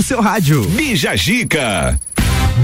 no seu rádio. Bija Gica.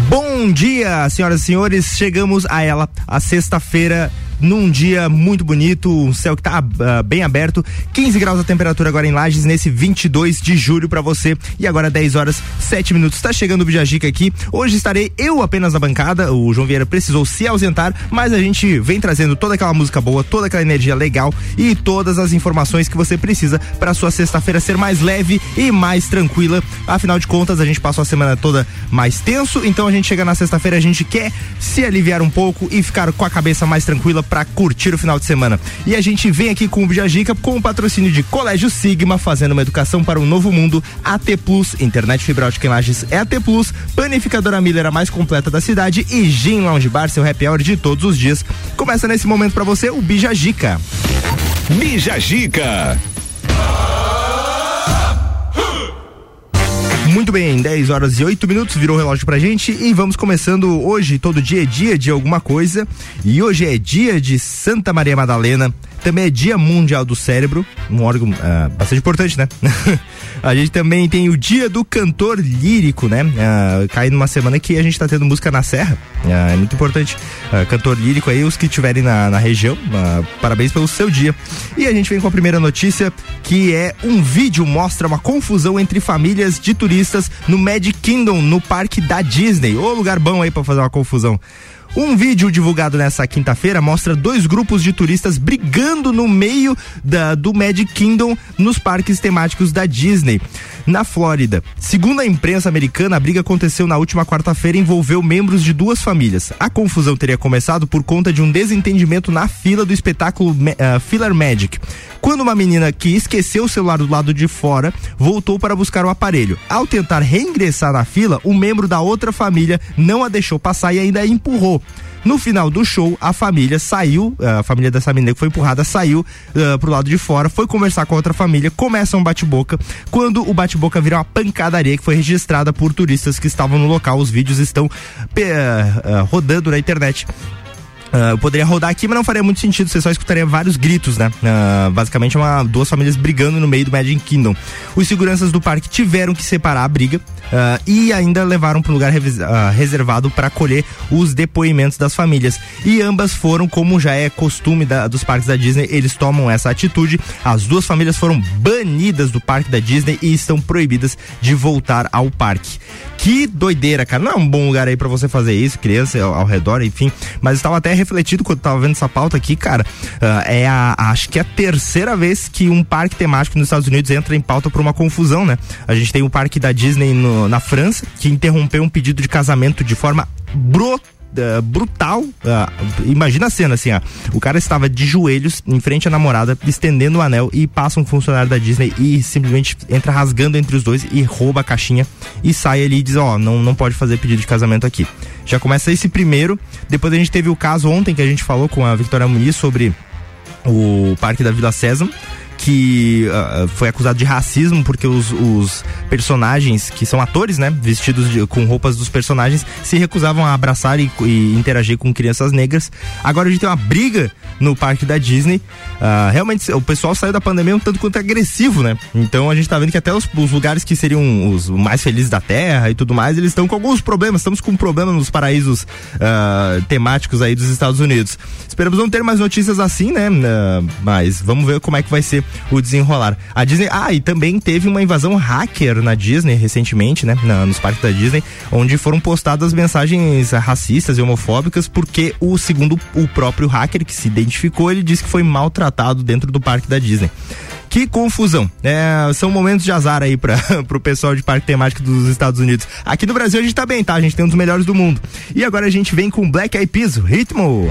Bom dia, senhoras e senhores. Chegamos a ela, a sexta-feira num dia muito bonito, um céu que tá uh, bem aberto, 15 graus a temperatura agora em Lages nesse 22 de julho para você. E agora 10 horas 7 minutos. Tá chegando o Bijagica aqui. Hoje estarei eu apenas na bancada. O João Vieira precisou se ausentar, mas a gente vem trazendo toda aquela música boa, toda aquela energia legal e todas as informações que você precisa para sua sexta-feira ser mais leve e mais tranquila. Afinal de contas, a gente passou a semana toda mais tenso, então a gente chega na sexta-feira, a gente quer se aliviar um pouco e ficar com a cabeça mais tranquila para curtir o final de semana. E a gente vem aqui com o Bijagica com o patrocínio de Colégio Sigma, fazendo uma educação para um novo mundo. AT Plus, internet fibra ótica em Lages é AT Plus, panificadora Miller a mais completa da cidade e Gin Lounge Bar, seu happy hour de todos os dias. Começa nesse momento para você o Bijagica. Bijagica. Muito bem, 10 horas e 8 minutos, virou o relógio pra gente e vamos começando hoje, todo dia é dia de alguma coisa. E hoje é dia de Santa Maria Madalena, também é Dia Mundial do Cérebro, um órgão uh, bastante importante, né? a gente também tem o Dia do Cantor Lírico, né? Uh, cai numa semana que a gente tá tendo música na Serra, uh, é muito importante. Cantor lírico aí, os que estiverem na, na região, parabéns pelo seu dia. E a gente vem com a primeira notícia, que é um vídeo mostra uma confusão entre famílias de turistas no Magic Kingdom, no parque da Disney. Ô lugar bom aí para fazer uma confusão. Um vídeo divulgado nessa quinta-feira mostra dois grupos de turistas brigando no meio da, do Magic Kingdom nos parques temáticos da Disney, na Flórida. Segundo a imprensa americana, a briga aconteceu na última quarta-feira e envolveu membros de duas famílias. A confusão teria começado por conta de um desentendimento na fila do espetáculo uh, Filler Magic quando uma menina que esqueceu o celular do lado de fora voltou para buscar o aparelho. Ao tentar reingressar na fila, um membro da outra família não a deixou passar e ainda a empurrou. No final do show, a família saiu, a família dessa menina que foi empurrada saiu uh, pro lado de fora, foi conversar com a outra família, começa um bate-boca. Quando o bate-boca vira uma pancadaria que foi registrada por turistas que estavam no local, os vídeos estão uh, uh, rodando na internet. Uh, eu poderia rodar aqui, mas não faria muito sentido, você só escutaria vários gritos, né? Uh, basicamente, uma, duas famílias brigando no meio do Magic Kingdom. Os seguranças do parque tiveram que separar a briga uh, e ainda levaram para um lugar reservado para colher os depoimentos das famílias. E ambas foram, como já é costume da, dos parques da Disney, eles tomam essa atitude. As duas famílias foram banidas do parque da Disney e estão proibidas de voltar ao parque. Que doideira, cara. Não é um bom lugar aí para você fazer isso, criança ao, ao redor, enfim. Mas estava até refletido quando tava vendo essa pauta aqui, cara. Uh, é a, acho que é a terceira vez que um parque temático nos Estados Unidos entra em pauta por uma confusão, né? A gente tem o parque da Disney no, na França, que interrompeu um pedido de casamento de forma brutal uh, brutal. Uh, imagina a cena assim, ó. O cara estava de joelhos em frente à namorada, estendendo o anel e passa um funcionário da Disney e simplesmente entra rasgando entre os dois e rouba a caixinha e sai ali e diz, ó, oh, não, não pode fazer pedido de casamento aqui. Já começa esse primeiro. Depois a gente teve o caso ontem que a gente falou com a Victoria Muniz sobre o Parque da Vila Sésamo que uh, foi acusado de racismo porque os, os, personagens, que são atores, né, vestidos de, com roupas dos personagens, se recusavam a abraçar e, e, interagir com crianças negras. Agora a gente tem uma briga no parque da Disney. Uh, realmente o pessoal saiu da pandemia um tanto quanto agressivo, né? Então a gente tá vendo que até os, os lugares que seriam os mais felizes da Terra e tudo mais, eles estão com alguns problemas. Estamos com um problema nos paraísos uh, temáticos aí dos Estados Unidos. Esperamos não ter mais notícias assim, né? mas vamos ver como é que vai ser o desenrolar. A Disney, ah, e também teve uma invasão hacker na Disney recentemente, né? Na, nos parques da Disney, onde foram postadas mensagens racistas e homofóbicas, porque o segundo o próprio hacker que se identificou, ele disse que foi maltratado dentro do parque da Disney. Que confusão. É, são momentos de azar aí para o pessoal de parque temático dos Estados Unidos. Aqui no Brasil a gente tá bem, tá? A gente tem um dos melhores do mundo. E agora a gente vem com Black Eyed Peas, ritmo.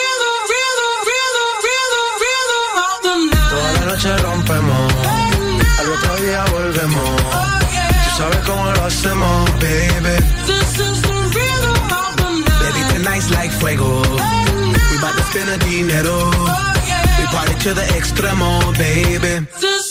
día volvemos. Tú sabes cómo lo hacemos, baby. This is the rhythm of the night. Baby, tonight's like fuego. We bout to spend a dinero. We party to the extremo, baby. This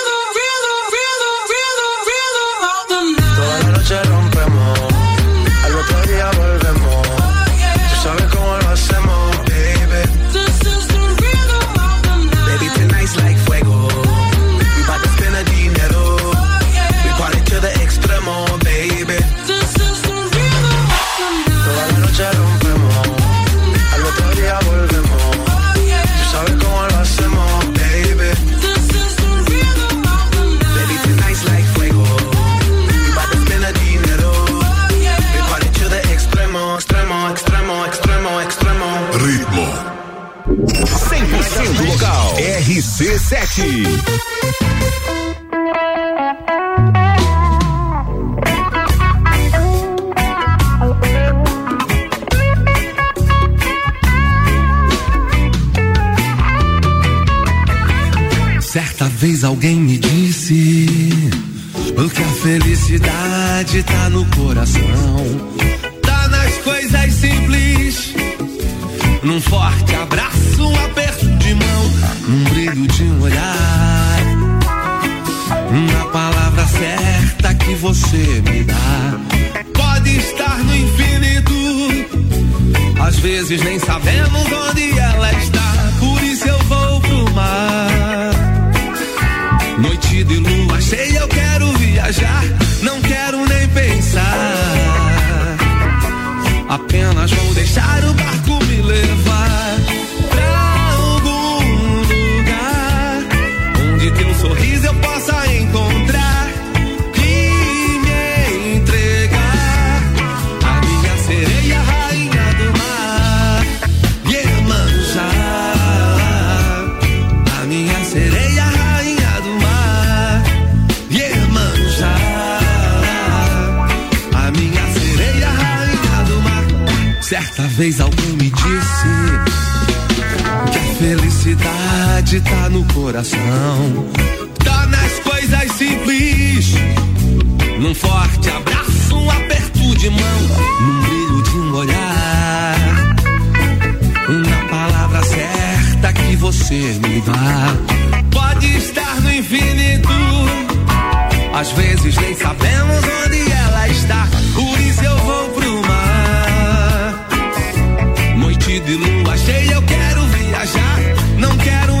RC7. Certa vez alguém me disse que a felicidade tá no coração, tá nas coisas simples, num forte abraço, um mão, num brilho de um olhar. Na palavra certa que você me dá, pode estar no infinito. Às vezes nem sabemos onde ela está, por isso eu vou pro mar. Noite de lua cheia, eu quero viajar, não quero nem pensar. Apenas vou deixar o barco me levar. Vez alguém me disse que a felicidade tá no coração coisas simples. Num forte abraço, um aperto de mão, num brilho de um olhar. Na palavra certa que você me dá. Pode estar no infinito. Às vezes nem sabemos onde ela está. Por isso eu vou Noite de lua cheia, eu quero viajar. Não quero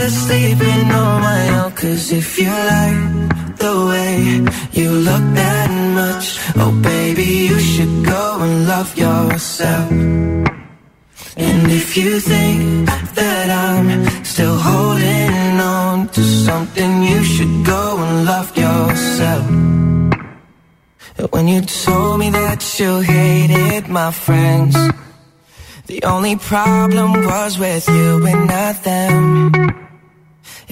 Better sleeping on my own, cause if you like the way you look that much, oh baby, you should go and love yourself. And if you think that I'm still holding on to something, you should go and love yourself. When you told me that you hated my friends, the only problem was with you and not them.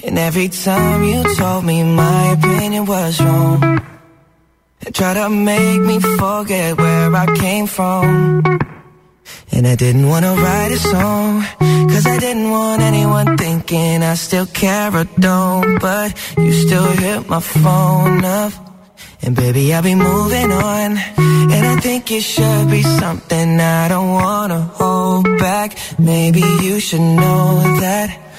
And every time you told me my opinion was wrong, and tried to make me forget where I came from. And I didn't wanna write a song, cause I didn't want anyone thinking I still care or don't. But you still hit my phone up. And baby, I'll be moving on. And I think it should be something I don't wanna hold back. Maybe you should know that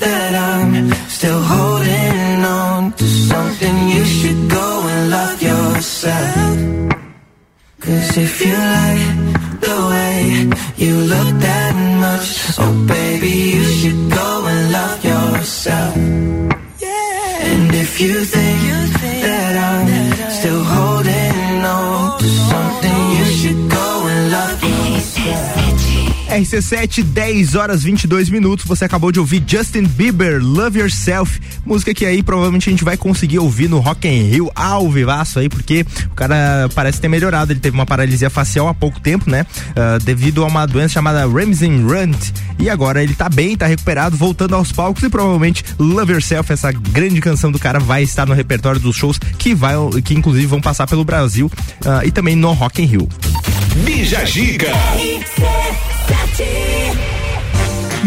that I'm still holding on to something, you should go and love yourself. Cause if you like the way you look that much, oh baby, you should go and love yourself. Yeah. And if you think that I'm still holding on to something, you should go and love yourself. RC7, 10 horas 22 minutos. Você acabou de ouvir Justin Bieber, Love Yourself. Música que aí provavelmente a gente vai conseguir ouvir no Rock in Rio ao vivaço aí, porque o cara parece ter melhorado. Ele teve uma paralisia facial há pouco tempo, né? Uh, devido a uma doença chamada Ramsey Runt. E agora ele tá bem, tá recuperado, voltando aos palcos e provavelmente Love Yourself, essa grande canção do cara, vai estar no repertório dos shows que vai, que inclusive vão passar pelo Brasil uh, e também no Rock in Rio. Bija Giga sete.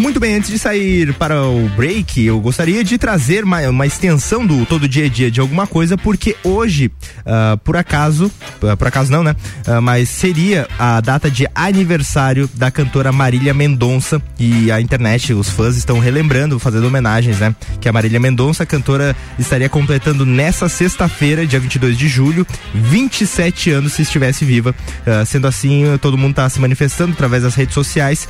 Muito bem, antes de sair para o break, eu gostaria de trazer uma, uma extensão do todo dia a dia de alguma coisa, porque hoje, uh, por acaso, uh, por acaso não, né? Uh, mas seria a data de aniversário da cantora Marília Mendonça e a internet, os fãs estão relembrando, fazendo homenagens, né? Que a Marília Mendonça, cantora, estaria completando nessa sexta-feira, dia 22 de julho, 27 anos se estivesse viva. sendo assim, todo mundo está se manifestando através das redes sociais,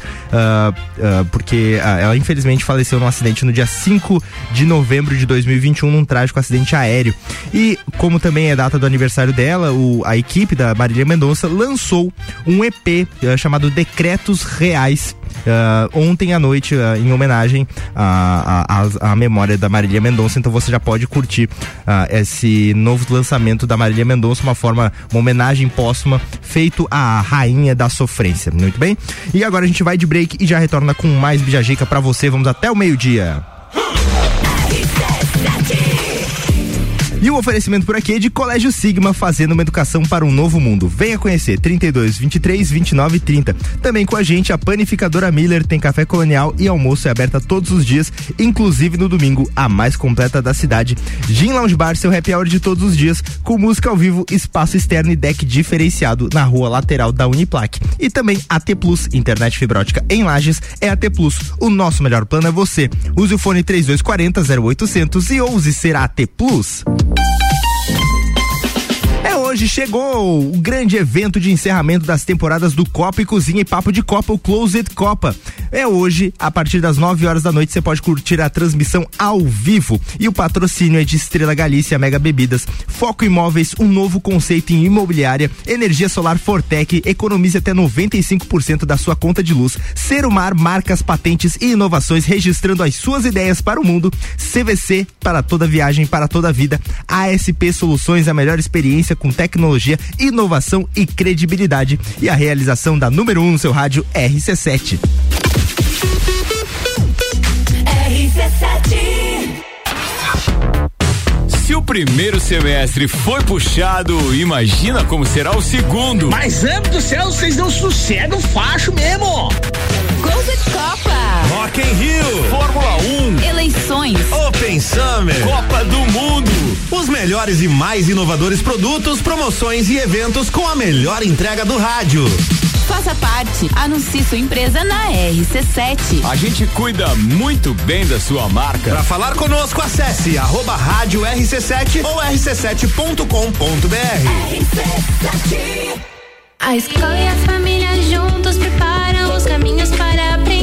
porque ah, ela infelizmente faleceu num acidente no dia 5 de novembro de 2021, num trágico acidente aéreo. E como também é data do aniversário dela, o, a equipe da Marília Mendonça lançou um EP uh, eh, chamado Decretos Reais uh, ontem à noite uh, em homenagem à, memória da Marília Mendonça. Então você já pode curtir uh, esse novo lançamento da Marília Mendonça, uma forma, uma homenagem póstuma feito à rainha da sofrência. Muito bem? E agora a gente vai de break e já retorna com mais Bijajica para você. Vamos até o meio-dia. E o oferecimento por aqui é de Colégio Sigma, fazendo uma educação para um novo mundo. Venha conhecer 32 23 29 30. Também com a gente a panificadora Miller tem café colonial e almoço é aberta todos os dias, inclusive no domingo, a mais completa da cidade. Gin Lounge Bar, seu happy hour de todos os dias, com música ao vivo, espaço externo e deck diferenciado na rua lateral da Uniplac. E também AT Plus, internet fibrótica em Lages é AT Plus. O nosso melhor plano é você. Use o fone 3240 0800 e ouse ser AT Plus Thank you. Hoje chegou o grande evento de encerramento das temporadas do Copa e Cozinha e Papo de Copa, o Closet Copa. É hoje, a partir das 9 horas da noite, você pode curtir a transmissão ao vivo. E o patrocínio é de Estrela Galícia Mega Bebidas, Foco Imóveis, um novo conceito em imobiliária, energia solar Fortec, economize até 95% da sua conta de luz. Ser Mar, marcas, patentes e inovações, registrando as suas ideias para o mundo. CVC, para toda viagem, para toda vida. ASP Soluções, a melhor experiência com tecnologia, inovação e credibilidade. E a realização da número 1 um no seu rádio RC7. RC7 se o primeiro semestre foi puxado, imagina como será o segundo. Mas, amo do céu, vocês não sossegam facho mesmo. Gold Copa. Rock in Rio. Fórmula 1. Eleições. Open Summer. Copa do Mundo. Os melhores e mais inovadores produtos, promoções e eventos com a melhor entrega do rádio. Faça parte. Anuncie sua empresa na RC7. A gente cuida muito bem da sua marca. Para falar conosco, acesse arroba rádio RC7 ou rc7.com.br. RC7. A escola e a família juntos preparam os caminhos para aprender.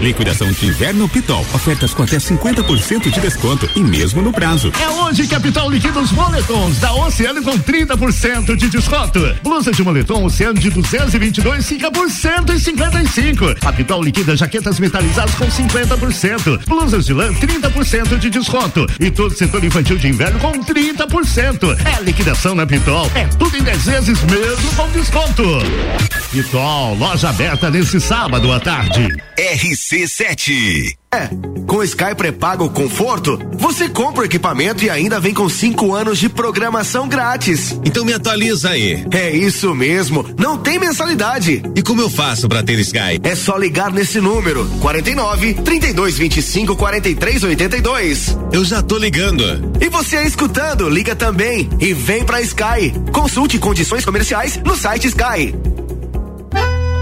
Liquidação de inverno Pitol. Ofertas com até 50% de desconto e mesmo no prazo. É hoje que a Pitol liquida os moletons da Oceano com 30% de desconto. Blusa de moletom Oceano de 222 fica por 155. A Pitol liquida jaquetas metalizadas com 50%. Blusas de lã 30% de desconto. E todo setor infantil de inverno com 30%. É liquidação na Pitol. É tudo em 10 vezes mesmo com desconto. Pitol, loja aberta nesse sábado à tarde. RC7 é, com Sky pré-pago conforto, você compra o equipamento e ainda vem com cinco anos de programação grátis. Então me atualiza aí. É isso mesmo, não tem mensalidade. E como eu faço para ter Sky? É só ligar nesse número, 49 32 25 43 82. Eu já tô ligando. E você aí escutando, liga também e vem pra Sky. Consulte condições comerciais no site Sky.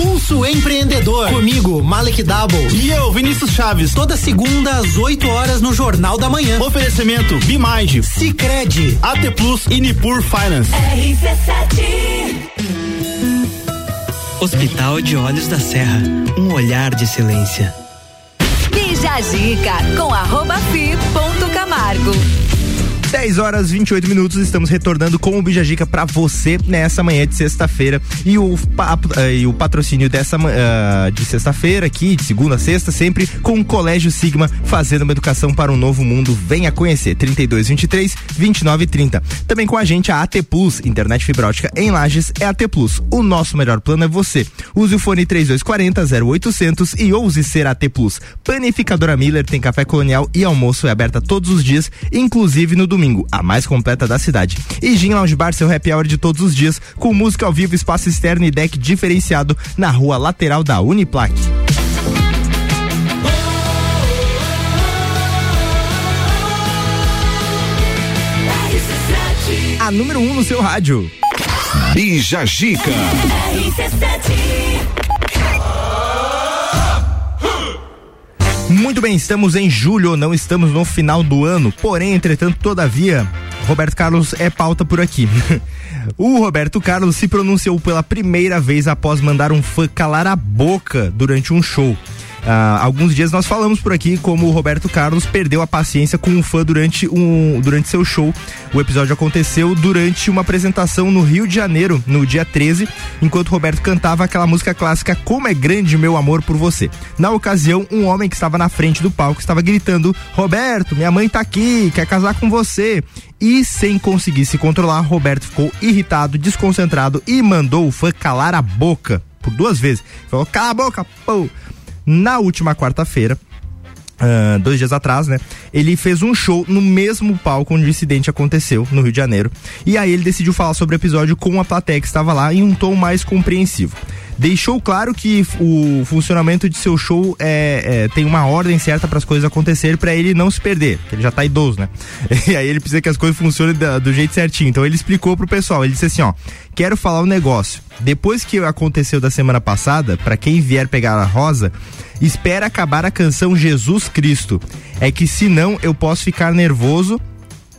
Pulso Empreendedor. Comigo, Malek Double. E eu, Vinícius Chaves. Toda segunda às 8 horas no Jornal da Manhã. Oferecimento Bimage, Cicred, AT Plus e Nipur Finance. RC7 Hospital de Olhos da Serra, um olhar de excelência. Bija Zica com arroba fi ponto Camargo. 10 horas 28 minutos, estamos retornando com o Bijagica para você nessa manhã de sexta-feira. E o, uh, e o patrocínio dessa uh, de sexta-feira, aqui, de segunda a sexta, sempre com o Colégio Sigma, fazendo uma educação para um novo mundo. Venha conhecer 32 23 29 30. Também com a gente a AT Plus, internet fibra ótica em Lages é AT Plus. O nosso melhor plano é você. Use o fone 3240 0800 e ouse ser AT Plus. Panificadora Miller tem café colonial e almoço é aberta todos os dias, inclusive no domingo domingo, a mais completa da cidade. E Gin Lounge Bar, seu happy hour de todos os dias, com música ao vivo, espaço externo e deck diferenciado na rua lateral da Uniplac. A número 1 um no seu rádio. Bija Gica. Muito bem, estamos em julho, não estamos no final do ano. Porém, entretanto, todavia, Roberto Carlos é pauta por aqui. o Roberto Carlos se pronunciou pela primeira vez após mandar um fã calar a boca durante um show. Uh, alguns dias nós falamos por aqui como o Roberto Carlos perdeu a paciência com um fã durante, um, durante seu show. O episódio aconteceu durante uma apresentação no Rio de Janeiro, no dia 13, enquanto Roberto cantava aquela música clássica Como é Grande Meu Amor por Você. Na ocasião, um homem que estava na frente do palco estava gritando: Roberto, minha mãe tá aqui, quer casar com você. E sem conseguir se controlar, Roberto ficou irritado, desconcentrado e mandou o fã calar a boca por duas vezes. Falou: cala a boca, pô! Na última quarta-feira, Uh, dois dias atrás, né? Ele fez um show no mesmo palco onde o incidente aconteceu, no Rio de Janeiro. E aí ele decidiu falar sobre o episódio com a plateia que estava lá em um tom mais compreensivo deixou claro que o funcionamento de seu show é, é tem uma ordem certa para as coisas acontecerem para ele não se perder, ele já tá idoso, né? E aí ele precisa que as coisas funcionem do, do jeito certinho. Então ele explicou pro pessoal, ele disse assim, ó, quero falar um negócio. Depois que aconteceu da semana passada, para quem vier pegar a rosa, espera acabar a canção Jesus Cristo. É que senão eu posso ficar nervoso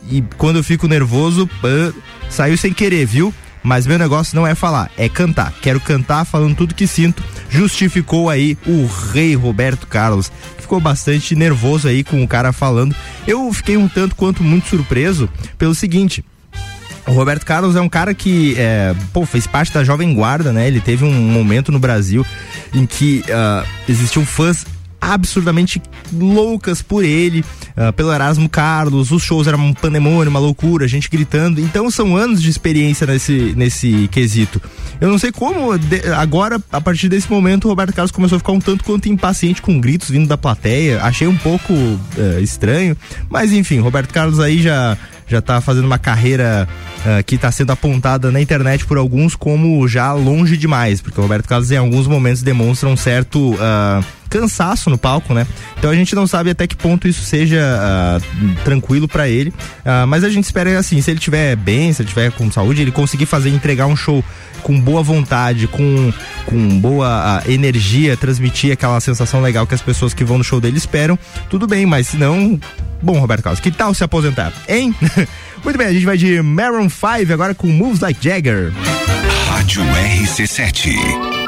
e quando eu fico nervoso, uh, saiu sem querer, viu? Mas meu negócio não é falar, é cantar. Quero cantar falando tudo que sinto. Justificou aí o rei Roberto Carlos, que ficou bastante nervoso aí com o cara falando. Eu fiquei um tanto quanto muito surpreso pelo seguinte. O Roberto Carlos é um cara que é, pô, fez parte da Jovem Guarda, né? Ele teve um momento no Brasil em que uh, existiam fãs absurdamente loucas por ele, uh, pelo Erasmo Carlos, os shows eram um pandemônio, uma loucura, gente gritando. Então são anos de experiência nesse, nesse quesito. Eu não sei como, de, agora, a partir desse momento, o Roberto Carlos começou a ficar um tanto quanto impaciente com gritos vindo da plateia. Achei um pouco uh, estranho, mas enfim, Roberto Carlos aí já já está fazendo uma carreira uh, que está sendo apontada na internet por alguns como já longe demais, porque o Roberto Carlos em alguns momentos demonstra um certo uh, cansaço no palco, né? Então a gente não sabe até que ponto isso seja uh, tranquilo para ele, uh, mas a gente espera assim, se ele estiver bem, se ele estiver com saúde, ele conseguir fazer entregar um show com boa vontade, com, com boa uh, energia, transmitir aquela sensação legal que as pessoas que vão no show dele esperam, tudo bem, mas se não, bom, Roberto Carlos, que tal se aposentar, hein? Muito bem, a gente vai de Maroon 5 agora com Moves Like Jagger. Rádio RC7.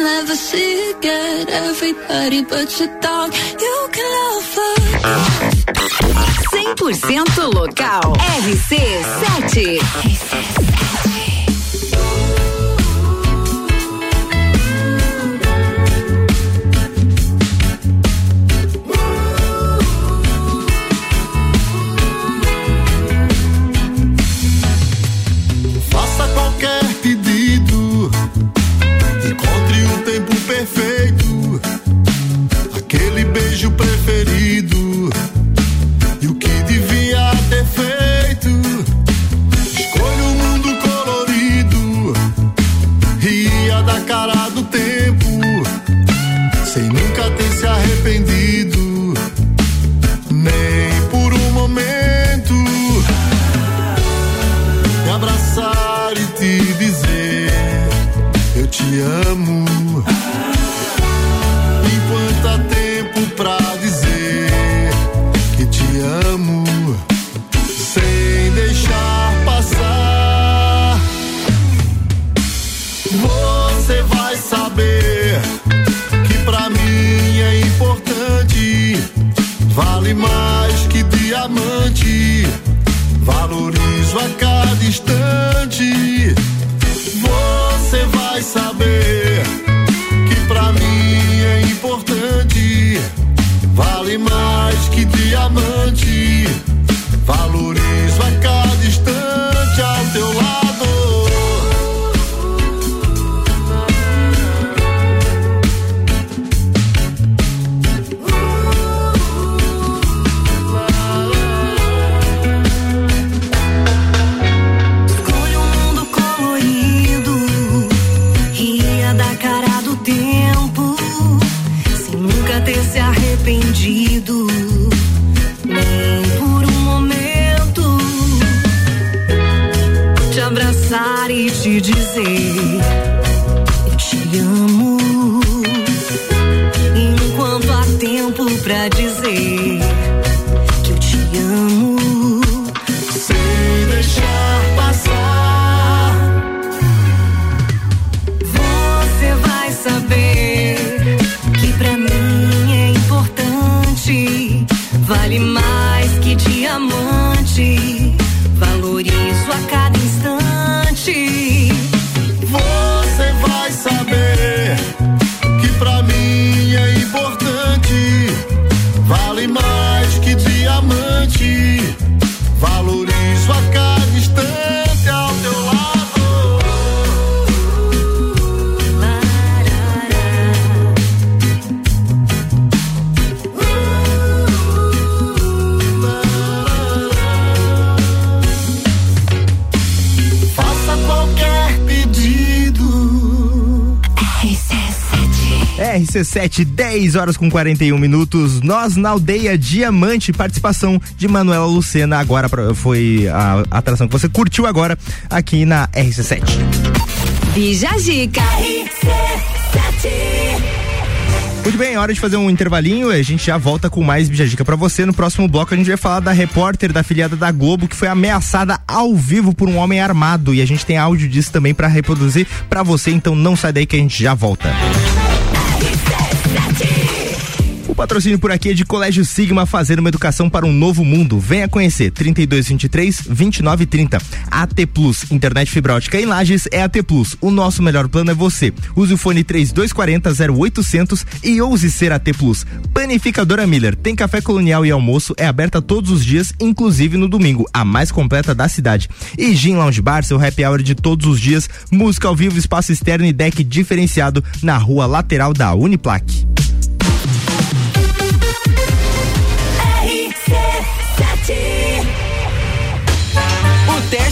I'll never see again. Everybody but your dog, you can love her. 100% local. RC7. RC7. RC7, 10 horas com 41 minutos. Nós na aldeia Diamante, participação de Manuela Lucena. Agora pra- foi a atração que você curtiu agora aqui na RC7. Bija Zica. Muito bem, hora de fazer um intervalinho. A gente já volta com mais Bijagica pra você. No próximo bloco a gente vai falar da repórter da filiada da Globo que foi ameaçada ao vivo por um homem armado. E a gente tem áudio disso também pra reproduzir pra você. Então não sai daí que a gente já volta. Patrocínio por aqui é de Colégio Sigma fazer uma educação para um novo mundo. Venha conhecer 3223 2930. AT Plus, internet fibra ótica em Lages é AT Plus. O nosso melhor plano é você. Use o fone 3240 0800 e ouse ser AT Plus. Panificadora Miller tem café colonial e almoço, é aberta todos os dias, inclusive no domingo, a mais completa da cidade. E Gin Lounge Bar, seu happy hour de todos os dias, música ao vivo, espaço externo e deck diferenciado na rua lateral da Uniplaque.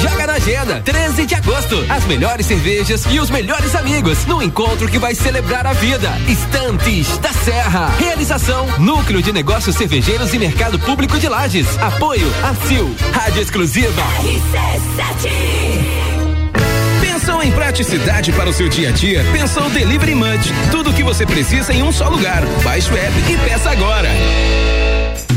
Joga na agenda, 13 de agosto. As melhores cervejas e os melhores amigos no encontro que vai celebrar a vida. Estantes da Serra. Realização: Núcleo de Negócios Cervejeiros e Mercado Público de Lages. Apoio: ACIL. Rádio Exclusiva. Pensou em praticidade para o seu dia a dia? Pensou Delivery Munch. Tudo o que você precisa em um só lugar. Baixe o app e peça agora.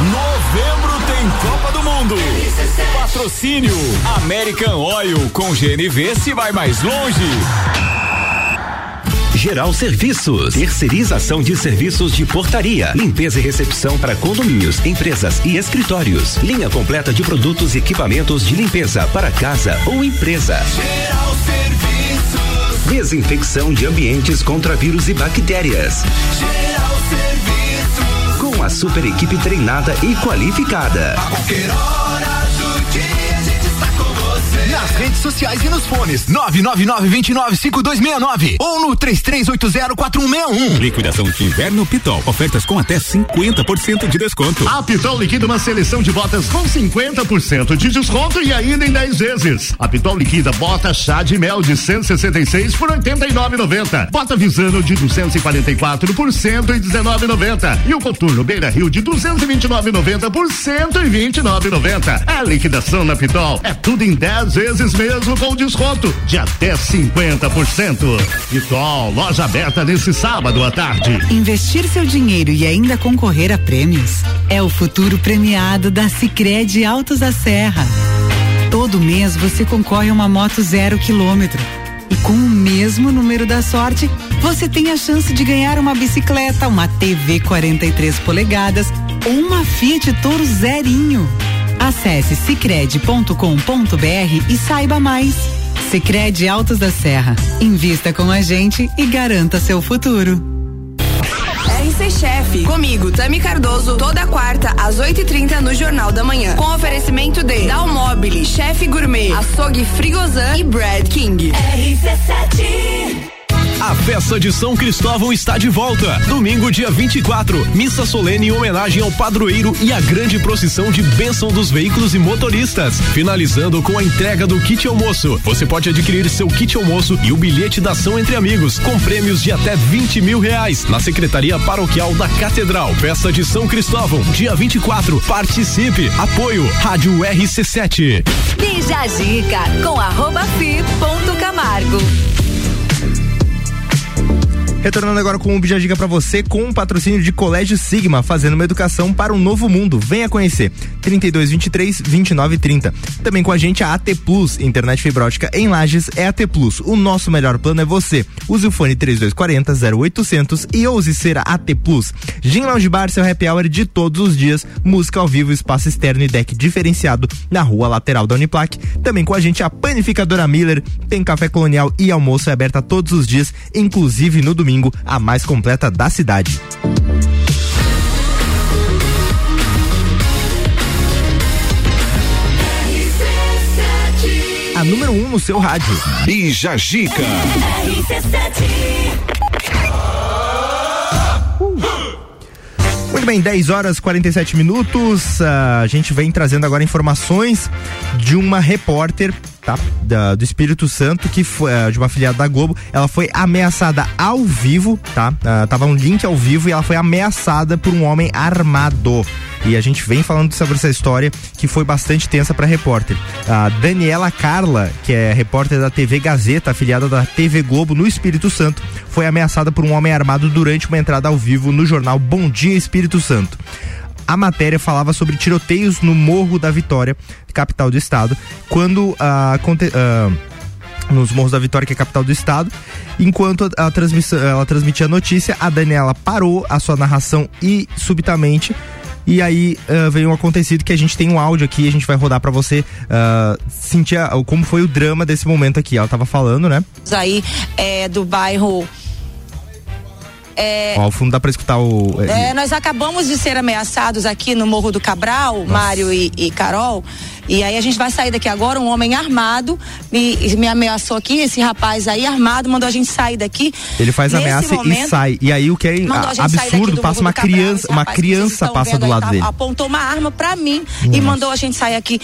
Novembro tem Copa do Mundo. Patrocínio American Oil com GNV se vai mais longe. Geral Serviços, terceirização de serviços de portaria, limpeza e recepção para condomínios, empresas e escritórios. Linha completa de produtos e equipamentos de limpeza para casa ou empresa. Geral Serviços. Desinfecção de ambientes contra vírus e bactérias. Geral Serviços. Com a super equipe treinada e qualificada. Nas redes sociais e nos fones. 999-295269 ou no 33804161. Liquidação de inverno Pitol. Ofertas com até 50% de desconto. A Pitol liquida uma seleção de botas com 50% de desconto e ainda em 10 vezes. A Pitol liquida bota chá de mel de 166 por 89,90. Bota Visano de 244 por 119,90. E o Coturno Beira Rio de 229,90 por 129,90. A liquidação na Pitol é tudo em 10 vezes vezes mesmo com desconto de até 50%. Vitol, loja aberta nesse sábado à tarde. Investir seu dinheiro e ainda concorrer a prêmios é o futuro premiado da Sicredi Altos da Serra. Todo mês você concorre a uma moto zero quilômetro. E com o mesmo número da sorte, você tem a chance de ganhar uma bicicleta, uma TV 43 polegadas ou uma Fiat Toro zerinho. Acesse cicred.com.br e saiba mais. Sicredi Altos da Serra. Invista com a gente e garanta seu futuro. RC Chef, comigo, Tami Cardoso, toda quarta às 8h30 no Jornal da Manhã. Com oferecimento de Dalmobile, Chef Gourmet, Açougue Frigozan e Brad King. RC7 a festa de São Cristóvão está de volta. Domingo, dia 24, missa solene em homenagem ao padroeiro e a grande procissão de bênção dos veículos e motoristas. Finalizando com a entrega do kit almoço. Você pode adquirir seu kit almoço e o bilhete da ação entre amigos, com prêmios de até 20 mil reais, na Secretaria Paroquial da Catedral. Festa de São Cristóvão, dia 24. Participe. Apoio Rádio RC7. Bija Zica com arroba fi ponto Camargo. Retornando agora com um Bijagiga para você, com um patrocínio de Colégio Sigma, fazendo uma educação para um novo mundo. Venha conhecer. 3223 2930. Também com a gente a AT Plus, internet fibra ótica em Lages é AT Plus. O nosso melhor plano é você. Use o fone 3240 0800 e ouse ser a AT Plus. Gin Lounge Bar, seu happy hour de todos os dias, música ao vivo, espaço externo e deck diferenciado na rua lateral da Uniplac. Também com a gente a panificadora Miller, tem café colonial e almoço é aberta todos os dias, inclusive no domingo domingo, a mais completa da cidade. A número 1 um no seu rádio. Bija Gica. Bem, 10 horas 47 minutos. a gente vem trazendo agora informações de uma repórter tá? Da, do Espírito Santo, que foi uh, de uma filiada da Globo. Ela foi ameaçada ao vivo, tá? Uh, tava um link ao vivo e ela foi ameaçada por um homem armado. E a gente vem falando sobre essa história que foi bastante tensa para repórter. A Daniela Carla, que é repórter da TV Gazeta, afiliada da TV Globo no Espírito Santo, foi ameaçada por um homem armado durante uma entrada ao vivo no jornal Bom Dia Espírito Santo a matéria falava sobre tiroteios no Morro da Vitória, capital do estado, quando a. Uh, nos Morros da Vitória, que é a capital do estado. Enquanto a, a transmissão, ela transmitia a notícia, a Daniela parou a sua narração e subitamente e aí uh, veio um acontecido que a gente tem um áudio aqui, a gente vai rodar para você uh, sentir a, como foi o drama desse momento aqui. Ela tava falando, né? Aí é do bairro é, Ó, ao fundo dá pra escutar o. É, nós acabamos de ser ameaçados aqui no Morro do Cabral, Nossa. Mário e, e Carol. E aí a gente vai sair daqui agora, um homem armado me, me ameaçou aqui, esse rapaz aí armado mandou a gente sair daqui. Ele faz ameaça momento, e sai. E aí o que é absurdo, passa uma criança, uma criança passa do lado aí, dele. Apontou uma arma para mim Nossa. e mandou a gente sair aqui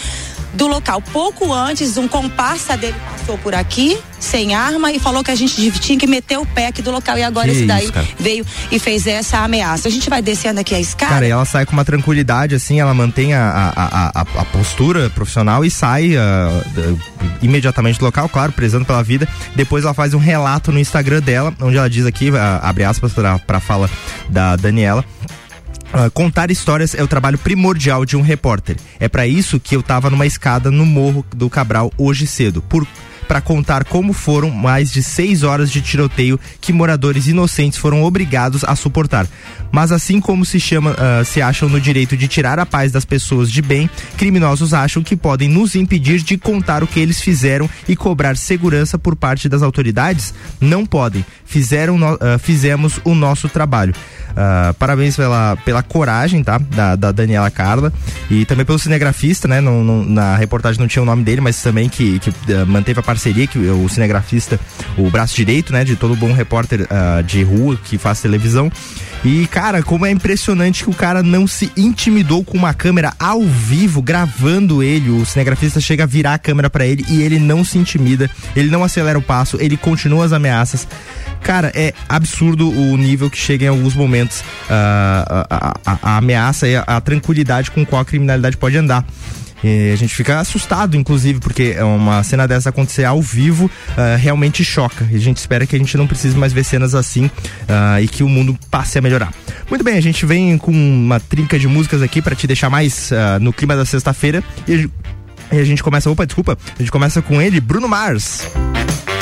do local. Pouco antes, um comparsa dele passou por aqui, sem arma, e falou que a gente tinha que meter o pé aqui do local. E agora que esse daí isso, veio e fez essa ameaça. A gente vai descendo aqui a escada. Cara, ela sai com uma tranquilidade, assim, ela mantém a, a, a, a postura profissional e sai uh, imediatamente do local, claro, prezando pela vida. Depois ela faz um relato no Instagram dela, onde ela diz aqui, uh, abre aspas para a fala da Daniela. Uh, contar histórias é o trabalho primordial de um repórter. É para isso que eu tava numa escada no Morro do Cabral hoje cedo. Por para contar como foram mais de seis horas de tiroteio que moradores inocentes foram obrigados a suportar. Mas assim como se chama, uh, se acham no direito de tirar a paz das pessoas de bem, criminosos acham que podem nos impedir de contar o que eles fizeram e cobrar segurança por parte das autoridades? Não podem. Fizeram, uh, fizemos o nosso trabalho. Uh, parabéns pela, pela coragem, tá? Da, da, Daniela Carla e também pelo cinegrafista, né? No, no, na reportagem não tinha o nome dele, mas também que, que manteve a parceria, que o cinegrafista, o braço direito, né? De todo bom repórter uh, de rua que faz televisão. E, cara, como é impressionante que o cara não se intimidou com uma câmera ao vivo, gravando ele. O cinegrafista chega a virar a câmera para ele e ele não se intimida, ele não acelera o passo, ele continua as ameaças. Cara, é absurdo o nível que chega em alguns momentos uh, a, a, a, ameaça e a, a, tranquilidade com qual a criminalidade pode andar. E a gente fica assustado, inclusive, porque uma cena dessa acontecer ao vivo ah, realmente choca. E a gente espera que a gente não precise mais ver cenas assim ah, e que o mundo passe a melhorar. Muito bem, a gente vem com uma trinca de músicas aqui para te deixar mais ah, no clima da sexta-feira. E, a gente começa, opa, desculpa, a gente começa com ele, Bruno Mars. I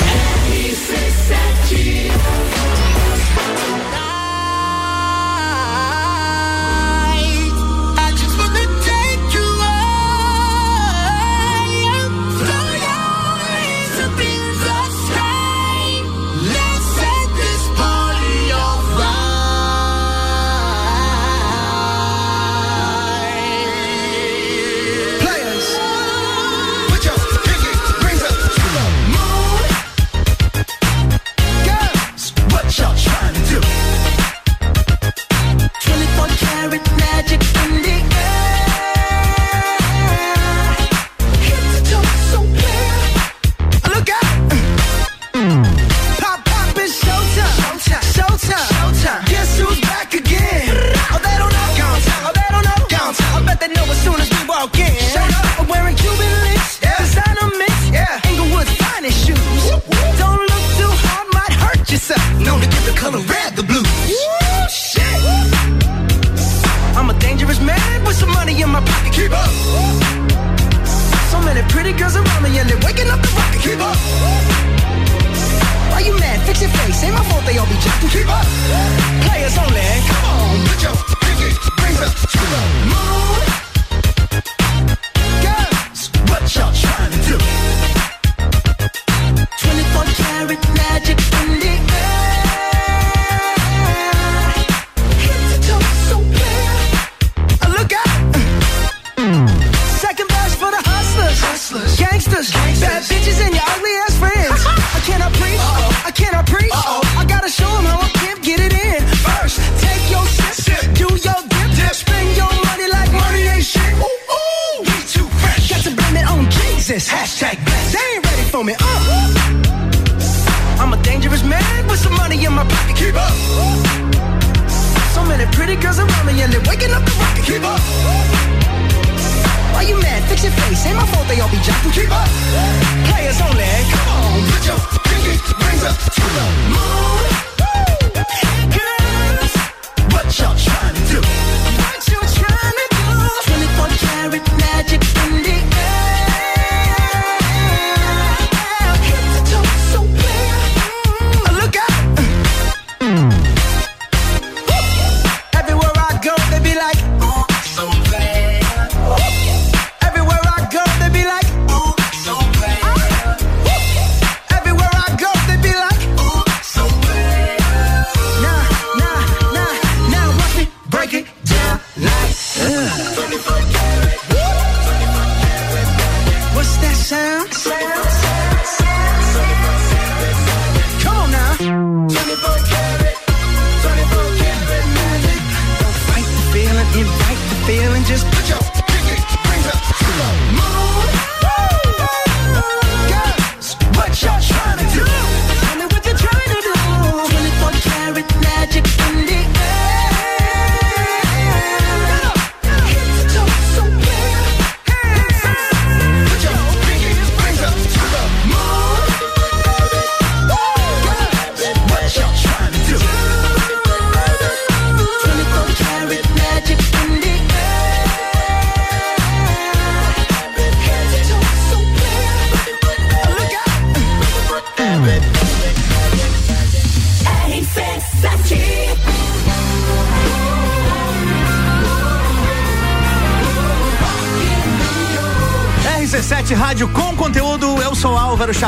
soon walk in. Showed up. I'm wearing Cuban links. Yeah. Designer mix. Yeah. Inglewood's finest shoes. Don't look too hard, might hurt yourself. Known to give the color red the blues. Woo, Shit. I'm a dangerous man with some money in my pocket. Keep up. So many pretty girls around me and they're waking up the rocket. Keep up. Why you mad? Fix your face. Ain't my fault they all be jacking. Keep up. Players only. Come on, put your pinky rings up to the moon.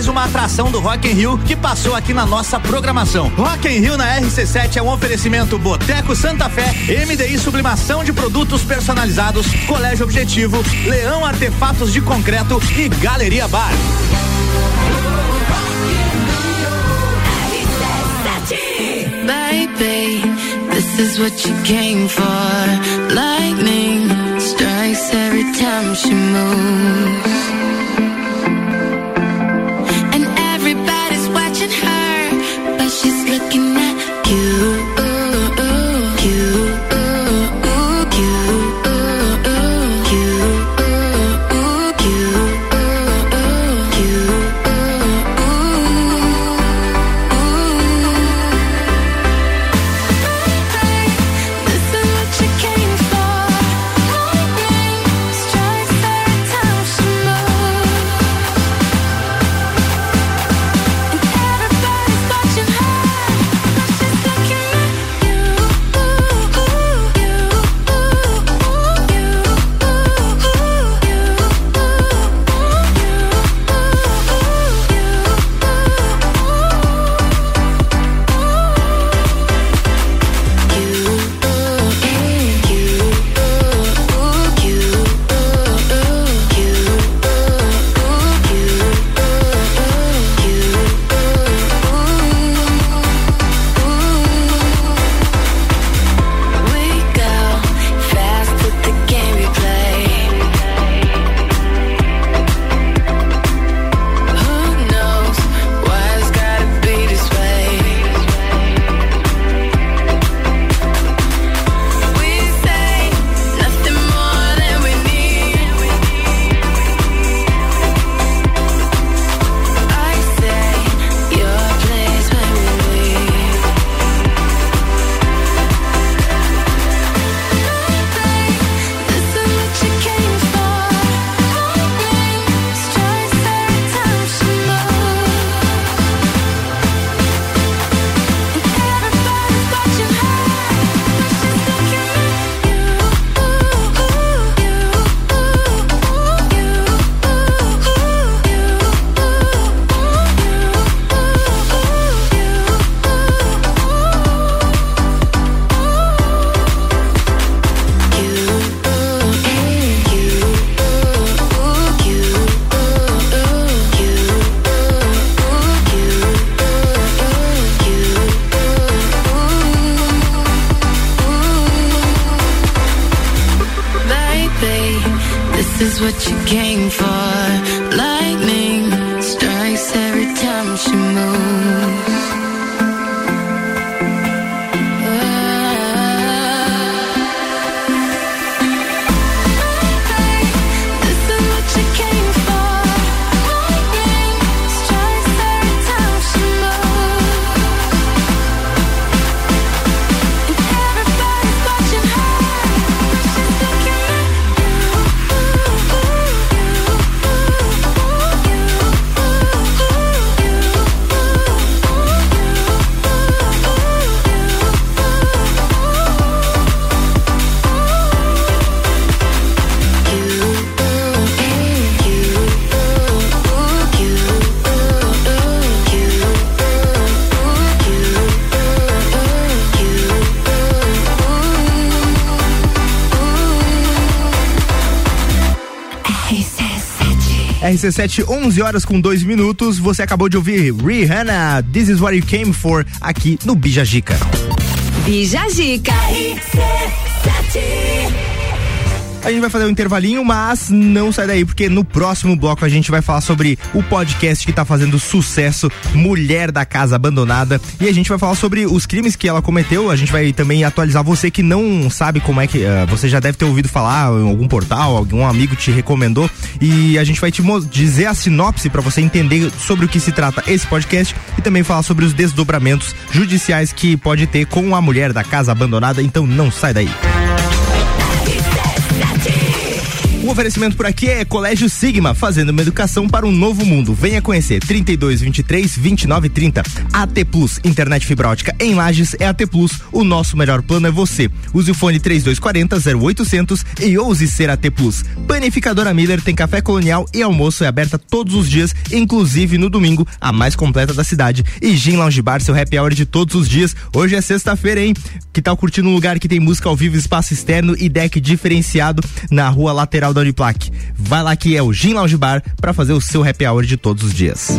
Mais uma atração do Rock in Rio que passou aqui na nossa programação. Rock in Rio na RC7 é um oferecimento Boteco Santa Fé, MDI Sublimação de Produtos Personalizados, Colégio Objetivo, Leão Artefatos de Concreto e Galeria Bar. Baby, this is what you came for. Lightning strikes every time she moves. RC7, 11 horas com 2 minutos. Você acabou de ouvir Rihanna, This is What You Came For, aqui no Bija Gica. Bija Gica. A gente vai fazer um intervalinho, mas não sai daí, porque no próximo bloco a gente vai falar sobre o podcast que tá fazendo sucesso, Mulher da Casa Abandonada. E a gente vai falar sobre os crimes que ela cometeu. A gente vai também atualizar você que não sabe como é que. eh, você já deve ter ouvido falar em algum portal, algum amigo te recomendou. E a gente vai te dizer a sinopse para você entender sobre o que se trata esse podcast e também falar sobre os desdobramentos judiciais que pode ter com a mulher da casa abandonada. Então não sai daí. O oferecimento por aqui é Colégio Sigma, fazendo uma educação para um novo mundo. Venha conhecer 32 23 29 30. AT Plus, internet fibra ótica em Lages é AT Plus. O nosso melhor plano é você. Use o fone 3240 0800 e ouse ser AT Plus. Panificadora Miller tem café colonial e almoço é aberta todos os dias, inclusive no domingo, a mais completa da cidade. E Gin Lounge Bar, seu happy hour de todos os dias. Hoje é sexta-feira, hein? Que tal curtindo um lugar que tem música ao vivo, espaço externo e deck diferenciado na rua lateral da Uniplac? Vai lá que é o Gin Lounge Bar para fazer o seu happy hour de todos os dias.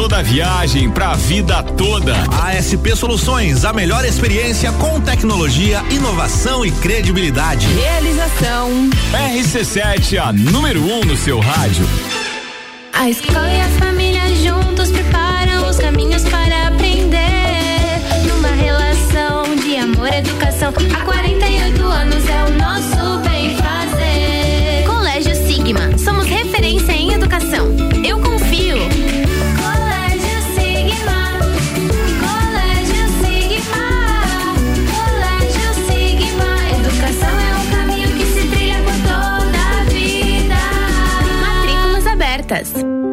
toda a viagem, para a vida toda. ASP Soluções, a melhor experiência com tecnologia, inovação e credibilidade. Realização. RC7, a número 1 um no seu rádio. A escola e a família juntos preparam os caminhos para aprender. Numa relação de amor e educação, há 48 anos é o nosso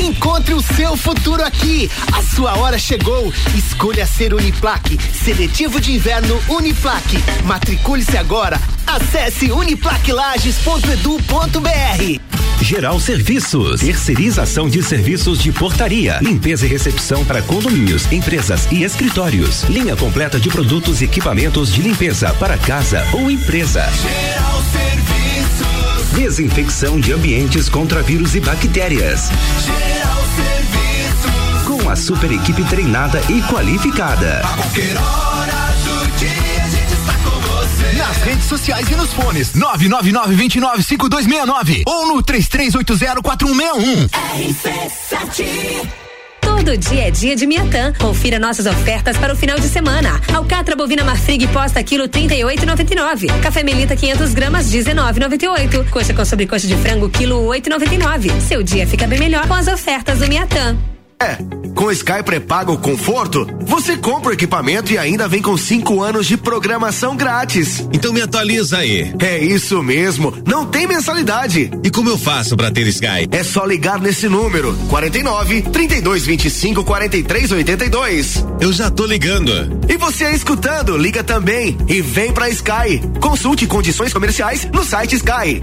Encontre o seu futuro aqui. A sua hora chegou. Escolha ser Uniplaque. Seletivo de inverno Uniplaque. Matricule-se agora. Acesse uniplaquilages.edu.br. Geral Serviços, terceirização de serviços de portaria, limpeza e recepção para condomínios, empresas e escritórios. Linha completa de produtos e equipamentos de limpeza para casa ou empresa. Geral Serviços. Desinfecção de ambientes contra vírus e bactérias. Geral Serviços. Com a super equipe treinada e qualificada. A qualquer hora do dia a gente está com você. Nas redes sociais e nos fones. 999-295269 ou no 33804161. RC7 Todo dia é dia de Miatã. Confira nossas ofertas para o final de semana. Alcatra bovina Marfrig posta quilo 38,99. Café Melita 500 gramas 19,98. Coxa com sobrecoxa de frango quilo 8,99. Seu dia fica bem melhor com as ofertas do Miatã. É, com Sky pré-pago conforto, você compra o equipamento e ainda vem com cinco anos de programação grátis. Então me atualiza aí. É isso mesmo, não tem mensalidade. E como eu faço para ter Sky? É só ligar nesse número, 49 32 25 43 82. Eu já tô ligando. E você escutando, liga também e vem pra Sky. Consulte condições comerciais no site Sky.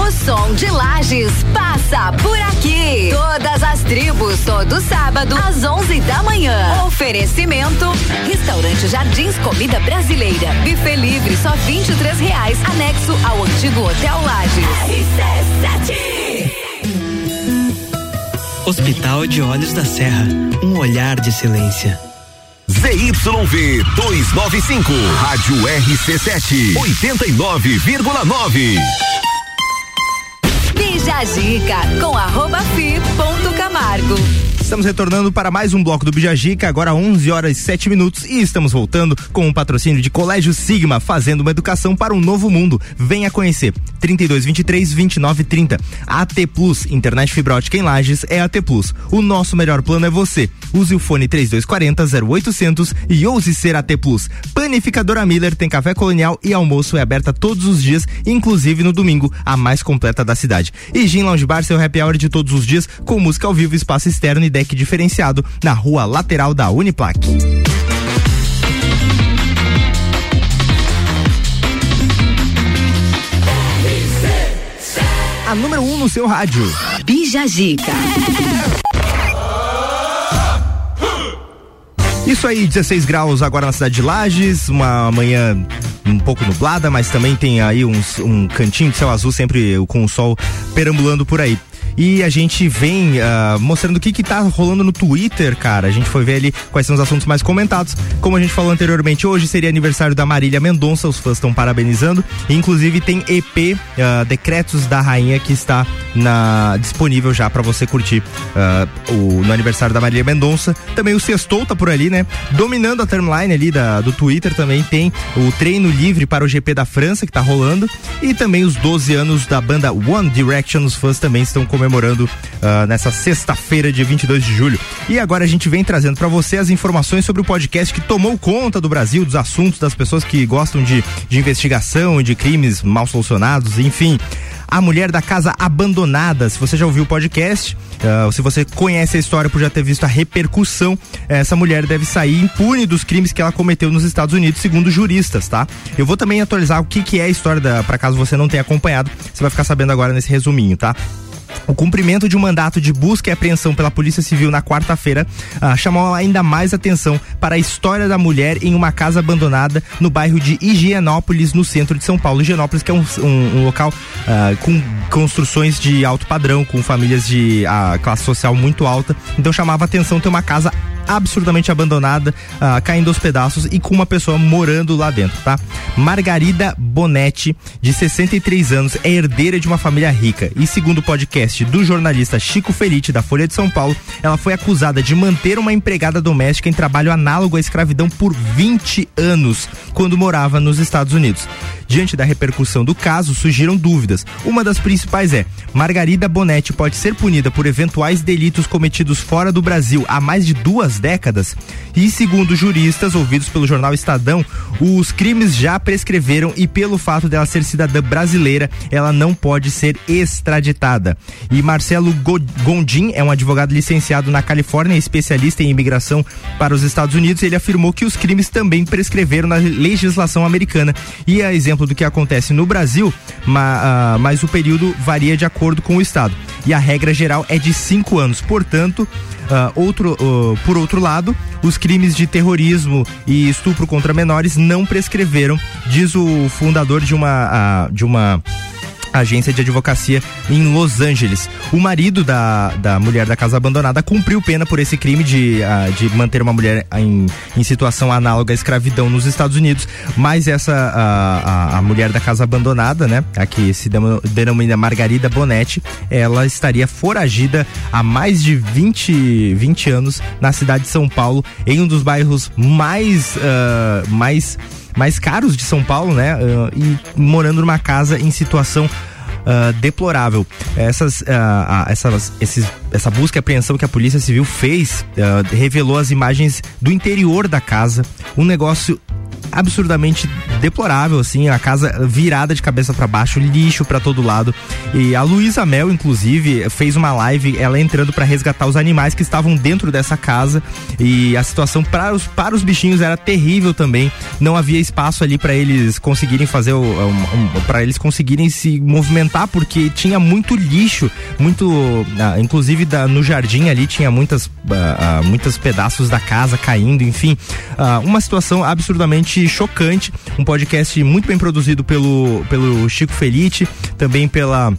o som de Lages passa por aqui. Todas as tribos, todo sábado, às 11 da manhã. Oferecimento: Restaurante Jardins Comida Brasileira. Buffet livre, só R$ reais. Anexo ao antigo Hotel Lages. Hospital de Olhos da Serra. Um olhar de excelência. ZYV 295, Rádio RC7, 89,9. Zica com arroba fi ponto Camargo. Estamos retornando para mais um bloco do Bijagica, agora 11 horas e 7 minutos e estamos voltando com o patrocínio de Colégio Sigma, fazendo uma educação para um novo mundo. Venha conhecer. 3223 2930. AT Plus, internet fibra ótica em Lages é AT Plus. O nosso melhor plano é você. Use o fone 3240 0800 e ouse ser AT Plus. Panificadora Miller tem café colonial e almoço é aberta todos os dias, inclusive no domingo, a mais completa da cidade. E Gin Lounge Bar, seu happy hour de todos os dias, com música ao vivo, espaço externo e diferenciado, na rua lateral da Uniplac. A número 1 um no seu rádio. Bija Gica. Isso aí, 16 graus agora na cidade de Lages, uma manhã um pouco nublada, mas também tem aí uns, um cantinho de céu azul sempre com o sol perambulando por aí. E a gente vem uh, mostrando o que que tá rolando no Twitter, cara. A gente foi ver ali quais são os assuntos mais comentados. Como a gente falou anteriormente, hoje seria aniversário da Marília Mendonça, os fãs estão parabenizando. inclusive tem EP uh, Decretos da Rainha que está na, disponível já para você curtir uh, o, no aniversário da Marília Mendonça. Também o Sextou tá por ali, né? Dominando a timeline ali da, do Twitter também tem o treino livre para o GP da França que tá rolando. E também os 12 anos da banda One Direction, os fãs também estão comemorando uh, nessa sexta-feira, dia 22 de julho. E agora a gente vem trazendo para você as informações sobre o podcast que tomou conta do Brasil, dos assuntos das pessoas que gostam de, de investigação, de crimes mal solucionados, enfim. A Mulher da Casa Abandonada. Se você já ouviu o podcast, uh, se você conhece a história por já ter visto a repercussão, essa mulher deve sair impune dos crimes que ela cometeu nos Estados Unidos, segundo juristas, tá? Eu vou também atualizar o que, que é a história para caso você não tenha acompanhado, você vai ficar sabendo agora nesse resuminho, tá? O cumprimento de um mandato de busca e apreensão pela Polícia Civil na quarta-feira ah, chamou ainda mais atenção para a história da mulher em uma casa abandonada no bairro de Higienópolis, no centro de São Paulo. Higienópolis, que é um, um, um local ah, com construções de alto padrão, com famílias de ah, classe social muito alta. Então chamava atenção ter uma casa absurdamente abandonada, uh, caindo aos pedaços e com uma pessoa morando lá dentro, tá? Margarida Bonetti, de 63 anos, é herdeira de uma família rica e segundo o podcast do jornalista Chico Felite da Folha de São Paulo, ela foi acusada de manter uma empregada doméstica em trabalho análogo à escravidão por 20 anos, quando morava nos Estados Unidos. Diante da repercussão do caso, surgiram dúvidas. Uma das principais é: Margarida Bonetti pode ser punida por eventuais delitos cometidos fora do Brasil há mais de duas décadas? E segundo juristas ouvidos pelo jornal Estadão, os crimes já prescreveram e pelo fato dela ser cidadã brasileira, ela não pode ser extraditada. E Marcelo Gondim é um advogado licenciado na Califórnia, especialista em imigração para os Estados Unidos. Ele afirmou que os crimes também prescreveram na legislação americana. E a exemplo do que acontece no Brasil, ma, uh, mas o período varia de acordo com o estado. E a regra geral é de cinco anos. Portanto, uh, outro, uh, por outro lado, os crimes de terrorismo e estupro contra menores não prescreveram, diz o fundador de uma, de uma agência de advocacia em Los Angeles. O marido da, da mulher da casa abandonada cumpriu pena por esse crime de, uh, de manter uma mulher em, em situação análoga à escravidão nos Estados Unidos, mas essa a, a, a mulher da casa abandonada, né, a que se denomina Margarida Bonetti, ela estaria foragida há mais de 20, 20 anos na cidade de São Paulo, em um dos bairros mais uh, mais mais caros de São Paulo, né? Uh, e morando numa casa em situação Uh, deplorável. Essas, uh, uh, essas, esses, essa busca e apreensão que a Polícia Civil fez revelou as imagens do interior da casa, um negócio absurdamente deplorável, assim, a casa virada de cabeça para baixo, lixo para todo lado. E a Luísa Mel, inclusive, fez uma live, ela entrando para resgatar os animais que estavam dentro dessa casa. E a situação para os, para os bichinhos era terrível também. Não havia espaço ali para eles conseguirem fazer. Um, um, para eles conseguirem se movimentar, porque tinha muito lixo, muito. Uh, inclusive da, no jardim ali tinha muitas, uh, uh, muitos pedaços da casa caindo, enfim. uma situação absurdamente chocante. Um podcast muito bem produzido pelo, pelo Chico Felite, também pela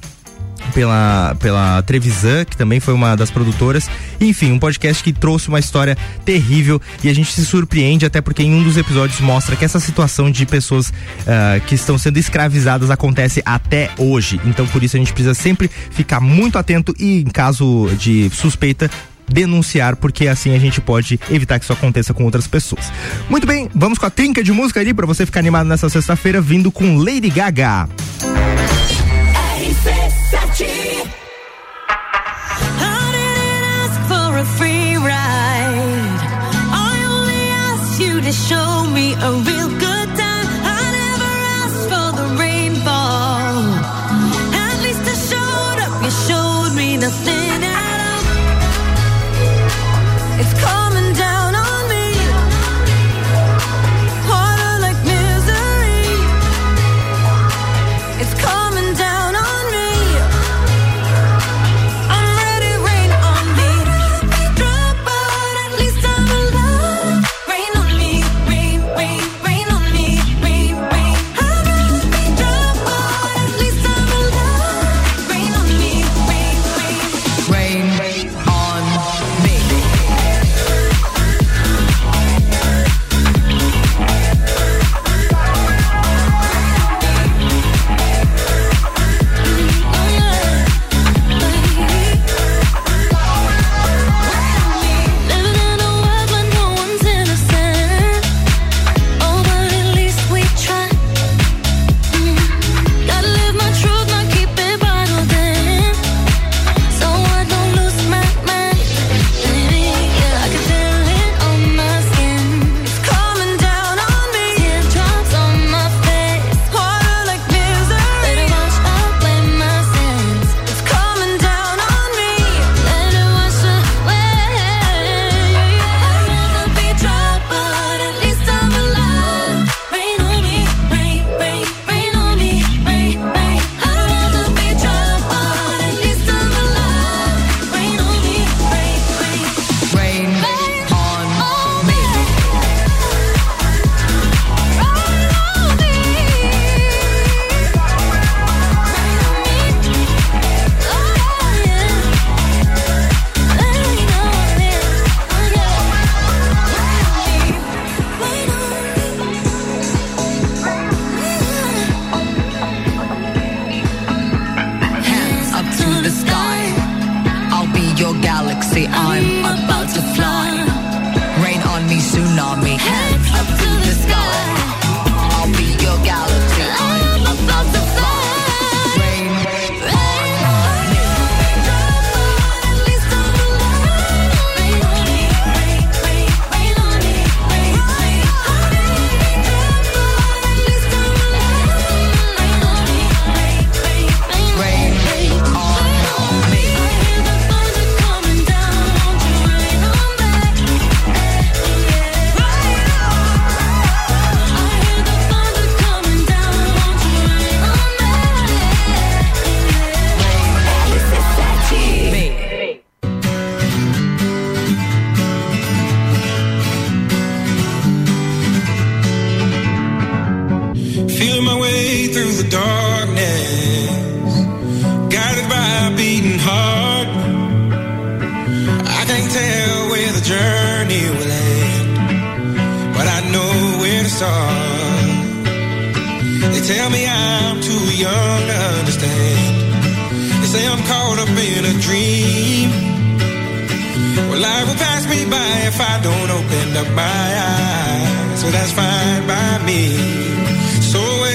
pela, pela Trevisan, que também foi uma das produtoras. Enfim, um podcast que trouxe uma história terrível e a gente se surpreende, até porque em um dos episódios mostra que essa situação de pessoas uh, que estão sendo escravizadas acontece até hoje. Então, por isso, a gente precisa sempre ficar muito atento e, em caso de suspeita, denunciar, porque assim a gente pode evitar que isso aconteça com outras pessoas. Muito bem, vamos com a trinca de música ali para você ficar animado nessa sexta-feira, vindo com Lady Gaga. Show me a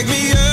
me up.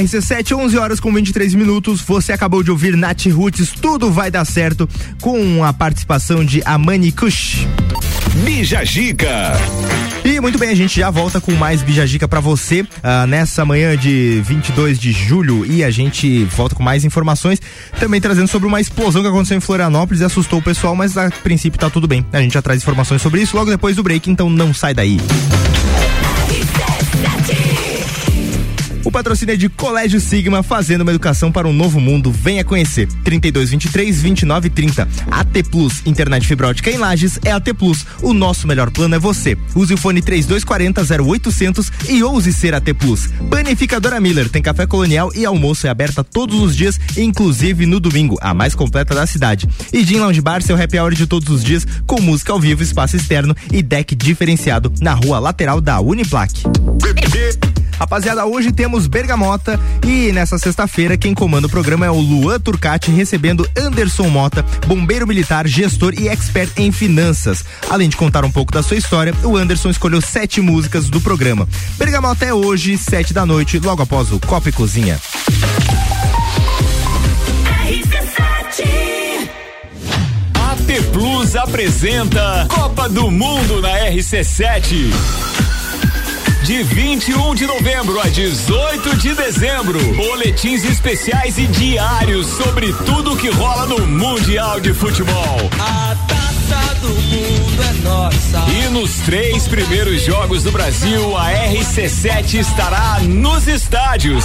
RC7, 11 horas com 23 minutos. Você acabou de ouvir Nath Roots, tudo vai dar certo, com a participação de Amani Kush. Bija Gica. E muito bem, a gente já volta com mais Bijagica pra você ah, nessa manhã de 22 de julho e a gente volta com mais informações, também trazendo sobre uma explosão que aconteceu em Florianópolis e assustou o pessoal, mas a princípio tá tudo bem. A gente já traz informações sobre isso logo depois do break, então não sai daí. O patrocínio é de Colégio Sigma, fazendo uma educação para um novo mundo. Venha conhecer. 3223 2930. AT Plus, internet fibra ótica em Lages é AT Plus. O nosso melhor plano é você. Use o fone 3240 0800 e ouse ser AT Plus. Panificadora Miller tem café colonial e almoço é aberta todos os dias, inclusive no domingo, a mais completa da cidade. E Gin Lounge Bar, seu happy hour de todos os dias, com música ao vivo, espaço externo e deck diferenciado na rua lateral da Uniplaque. Rapaziada, hoje temos Bergamota e nessa sexta-feira quem comanda o programa é o Luan Turcati recebendo Anderson Mota, bombeiro militar, gestor e expert em finanças. Além de contar um pouco da sua história, o Anderson escolheu sete músicas do programa. Bergamota é hoje, sete da noite, logo após o Copa e Cozinha. AT Plus apresenta Copa do Mundo na RC7. De 21 de novembro a 18 de dezembro, boletins especiais e diários sobre tudo que rola no Mundial de Futebol. A taça do mundo é nossa. E nos três primeiros jogos do Brasil, a RC7 estará nos estádios.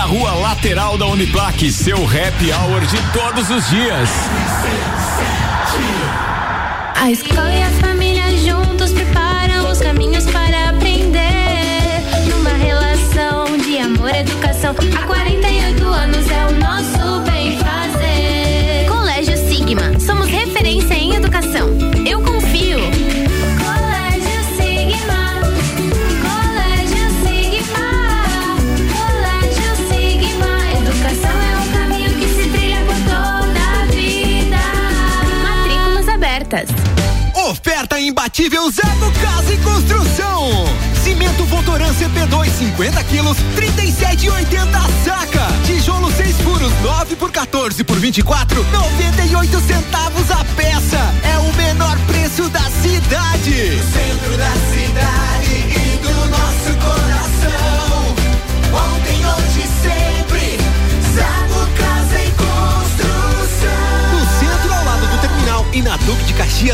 rua lateral da Uniplaque. Seu happy hour de todos os dias. A escola e a família juntos preparam os caminhos para aprender. Numa relação de amor e educação, há 48 anos é o nosso bem fazer. Colégio Sigma, somos referência em educação. Oferta imbatível Zago Casa e Construção. Cimento Votoran CP2 50 quilos, 37,80 saca. Tijolo 6 furos, 9 por 14 por 24, 98 centavos a peça. É o menor preço da cidade. Centro da cidade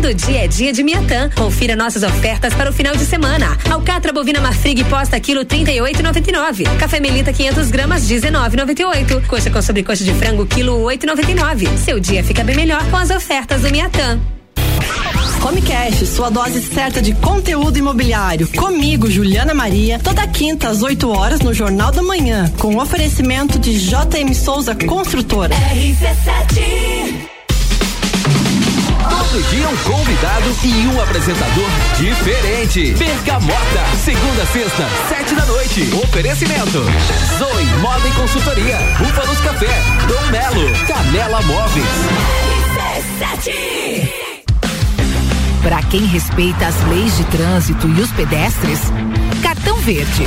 Todo dia é dia de Miatã. Confira nossas ofertas para o final de semana. Alcatra bovina Marfrig posta quilo 38,99. Café Melita 500 gramas 19,98. Coxa com sobrecoxa de frango quilo 8,99. Seu dia fica bem melhor com as ofertas do Miatã. Homecast, sua dose certa de conteúdo imobiliário. Comigo, Juliana Maria, toda quinta às 8 horas no Jornal da Manhã, com oferecimento de JM Souza Construtora. RC7 Todo dia um convidado e um apresentador diferente. Bergamota, segunda sexta, sete da noite. Oferecimento. Zoe Moda e Consultoria. Búfalos Café. Dom Melo. Canela Móveis. RC7 Para quem respeita as leis de trânsito e os pedestres, cartão verde.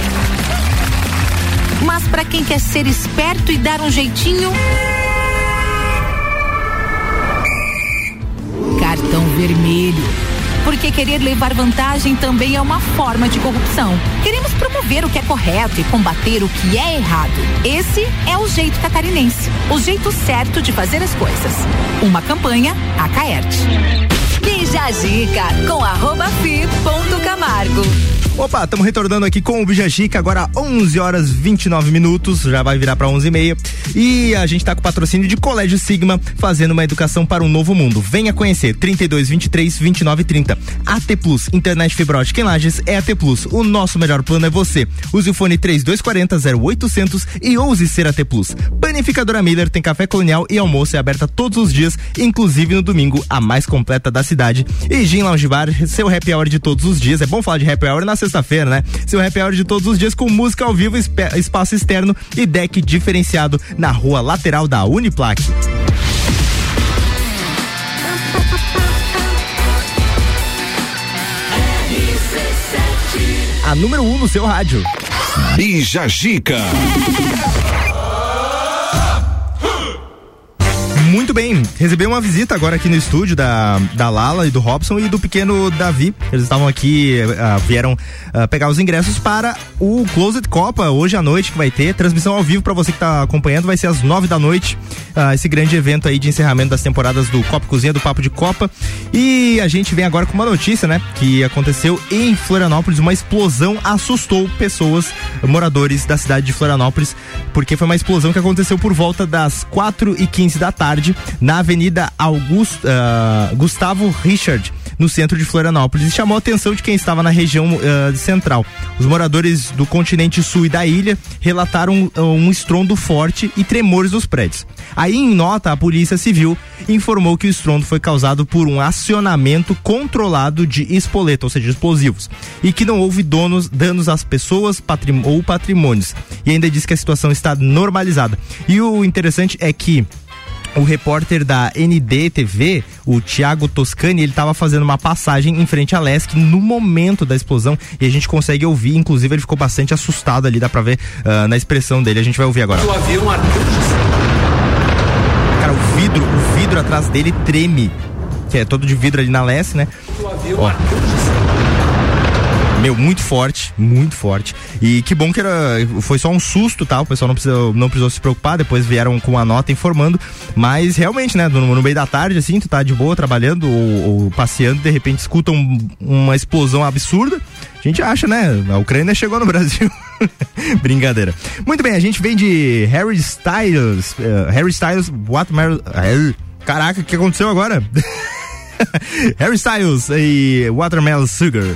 Mas para quem quer ser esperto e dar um jeitinho, cartão vermelho. Porque querer levar vantagem também é uma forma de corrupção. Queremos promover o que é correto e combater o que é errado. Esse é o jeito catarinense, o jeito certo de fazer as coisas. Uma campanha Acaerte. Bija a dica com arroba fi ponto Camargo. Opa, estamos retornando aqui com o Bija Chica, agora 11 horas 29 minutos, já vai virar para 11 e meia. E a gente tá com o patrocínio de Colégio Sigma, fazendo uma educação para um novo mundo. Venha conhecer 32 23 29 30. AT Plus, internet fibra em Lages é AT Plus. O nosso melhor plano é você. Use o fone 3240 0800 e ouse ser AT Plus. Panificadora Miller tem café colonial e almoço é aberta todos os dias, inclusive no domingo, a mais completa da cidade. E Gin Lounge Bar, seu happy hour de todos os dias. É bom falar de happy hour na sexta-feira, né? Seu happy hour de todos os dias com música ao vivo, espaço externo e deck diferenciado na rua lateral da Uniplaque. A número 1 um no seu rádio. Bija Gica. Muito bem, recebi uma visita agora aqui no estúdio da, da Lala e do Robson e do pequeno Davi. Eles estavam aqui, ah, vieram ah, pegar os ingressos para o Closet Copa hoje à noite que vai ter. Transmissão ao vivo para você que está acompanhando, vai ser às nove da noite. ah, esse grande evento aí de encerramento das temporadas do Copa Cozinha, do Papo de Copa. E a gente vem agora com uma notícia, né? Que aconteceu em Florianópolis, uma explosão assustou pessoas, moradores da cidade de Florianópolis, porque foi uma explosão que aconteceu por volta das 4 e 15 da tarde na Avenida Augusto, ah, Gustavo Richard. No centro de Florianópolis e chamou a atenção de quem estava na região ah, central. Os moradores do continente sul e da ilha relataram ah, um estrondo forte e tremores nos prédios. Aí, em nota, a Polícia Civil informou que o estrondo foi causado por um acionamento controlado de espoleta, ou seja, explosivos, e que não houve donos, danos às pessoas patrim ou patrimônios. E ainda diz que a situação está normalizada. E o interessante é que o repórter da NDTV, o Thiago Toscani, ele estava fazendo uma passagem em frente à Lesc no momento da explosão e a gente consegue ouvir, inclusive ele ficou bastante assustado ali, dá pra ver ah, na expressão dele. A gente vai ouvir agora. O avião Cara, o vidro, o vidro atrás dele treme, que é todo de vidro ali na Leste, né? Ó. Meu, muito forte, muito forte. E que bom que era, foi só um susto, tá? O pessoal não precisou, não precisou se preocupar, depois vieram com a nota informando. Mas realmente, né, no, no meio da tarde, assim, tu tá de boa trabalhando ou, ou passeando, de repente escuta um- uma explosão absurda. A gente acha, né? A Ucrânia chegou no Brasil. Brincadeira. Muito bem, a gente vem de Harry Styles. eh, Harry Styles, Watermelon. eh, Caraca, o que aconteceu agora? Harry Styles e Watermelon Sugar.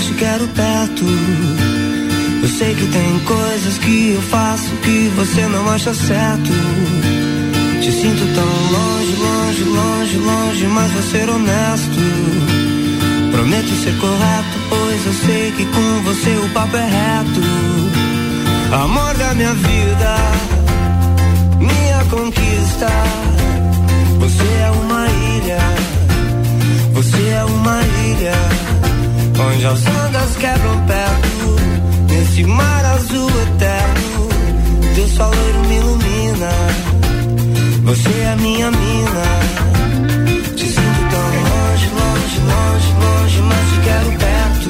Te quero perto. Eu sei que tem coisas que eu faço que você não acha certo. Te sinto tão longe, longe, longe, longe, mas vou ser honesto. Prometo ser correto, pois eu sei que com você o papo é reto. Amor da minha vida, minha conquista. Você é uma ilha, você é uma ilha, onde as ondas quebram perto, nesse mar azul eterno. Teu sol loiro me ilumina, você é minha mina. Te sinto tão longe, longe, longe, longe, mas te quero perto.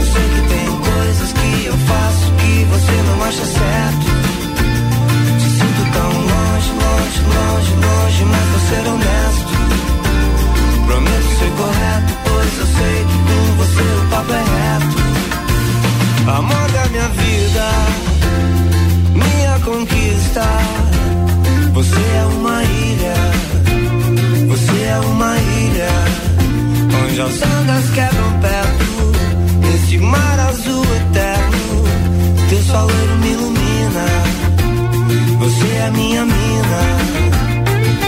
Eu sei que tem coisas que eu faço que você não acha certo. Te sinto tão longe, longe, longe, longe, mas vou ser honesto. Prometo ser correto, pois eu sei que com você o papo é. Amor da minha vida, minha conquista. Você é uma ilha, você é uma ilha, onde as ondas quebram perto, nesse mar azul eterno. Teu sol loiro me ilumina, você é minha mina.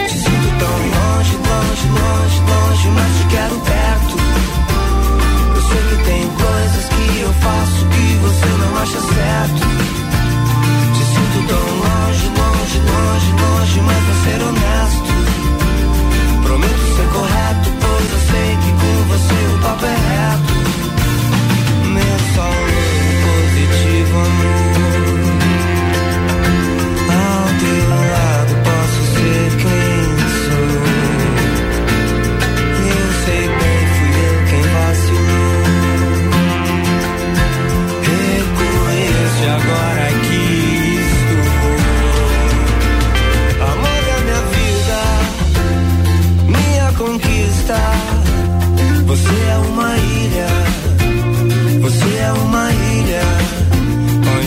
Te sinto tão longe, longe, longe, longe, mas te quero perto. Que eu faço que você não acha certo. Te sinto tão longe, longe, longe, longe, mas vou ser honesto. Prometo ser correto, pois eu sei que com você o papo é reto.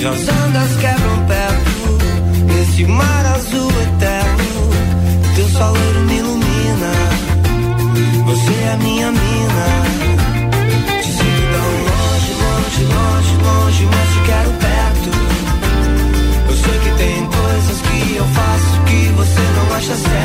As ondas quebram perto, nesse mar azul eterno. Teu sol loiro me ilumina, você é minha mina. Te sinto tão longe, longe, longe, longe, mas te quero perto. Eu sei que tem coisas que eu faço que você não acha certo.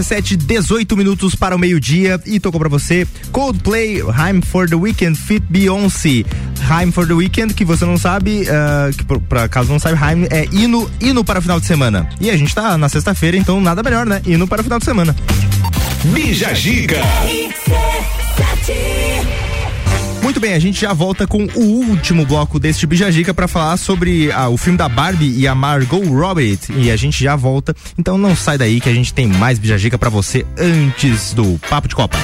RC7, 18 minutos para o meio-dia e tocou pra você Coldplay, I'm for the Weekend, Fit Beyoncé. I'm for the Weekend, que você não sabe, uh, que por, pra caso não sabe, I'm é hino, hino para o final de semana. E a gente tá na sexta-feira, então nada melhor, né? Hino para o final de semana. Bija Gica. Muito bem, a gente já volta com o último bloco deste Bijagica para falar sobre ah, o filme da Barbie e a Margot Robbie. E a gente já volta. Então não sai daí que a gente tem mais Bijagica para você antes do Papo de Copa.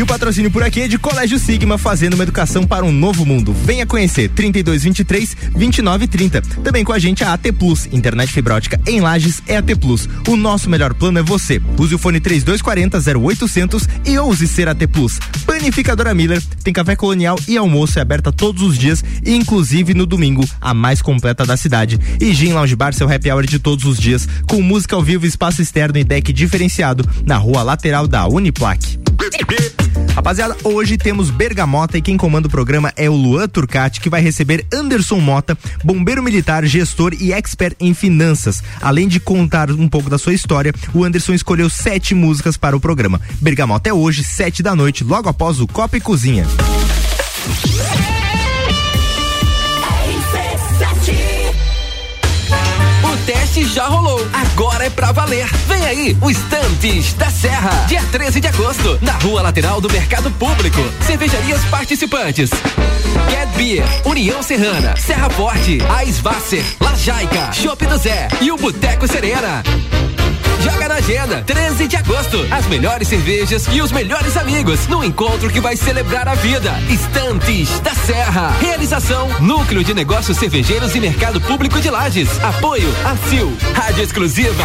E o patrocínio por aqui é de Colégio Sigma, fazendo uma educação para um novo mundo. Venha conhecer 3223 2930. Também com a gente a AT Plus, internet fibra ótica em Lages é AT Plus. O nosso melhor plano é você. Use o fone 3240 0800 e ouse ser AT Plus. Panificadora Miller tem café colonial e almoço é aberta todos os dias, inclusive no domingo, a mais completa da cidade. E Gin Lounge Bar, seu happy hour de todos os dias, com música ao vivo, espaço externo e deck diferenciado na rua lateral da Uniplaque. Rapaziada, hoje temos Bergamota e quem comanda o programa é o Luan Turcati, que vai receber Anderson Mota, bombeiro militar, gestor e expert em finanças. Além de contar um pouco da sua história, o Anderson escolheu sete músicas para o programa. Bergamota é hoje, sete da noite, logo após o Copa e Cozinha. Teste já rolou, agora é pra valer. Vem aí, o Estantes da Serra. Dia 13 de agosto, na rua lateral do Mercado Público. Cervejarias participantes. Get Beer, União Serrana, Serra Forte, Aisvasser, La Jaica, Chopp do Zé e o Boteco Serena. Joga na agenda, 13 de agosto. As melhores cervejas e os melhores amigos no encontro que vai celebrar a vida. Estantes da Serra. Realização: Núcleo de Negócios Cervejeiros e Mercado Público de Lages. Apoio: ACIL. Rádio Exclusiva.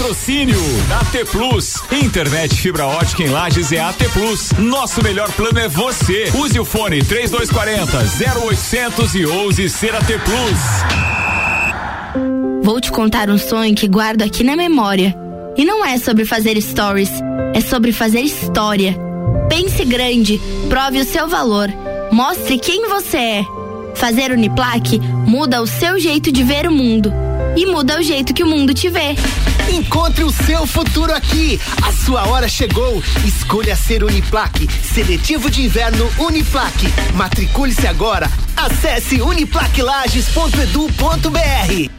Patrocínio AT Plus. Internet fibra ótica em Lages é AT Plus. Nosso melhor plano é você. Use o fone 3240 0800 e ouse ser AT Plus. Vou te contar um sonho que guardo aqui na memória. E não é sobre fazer stories, é sobre fazer história. Pense grande, prove o seu valor, mostre quem você é. Fazer Uniplaque muda o seu jeito de ver o mundo e muda o jeito que o mundo te vê. Encontre o seu futuro aqui. A sua hora chegou. Escolha ser Uniplaque. Seletivo de inverno Uniplaque. Matricule-se agora. Acesse uniplaquilages.edu.br.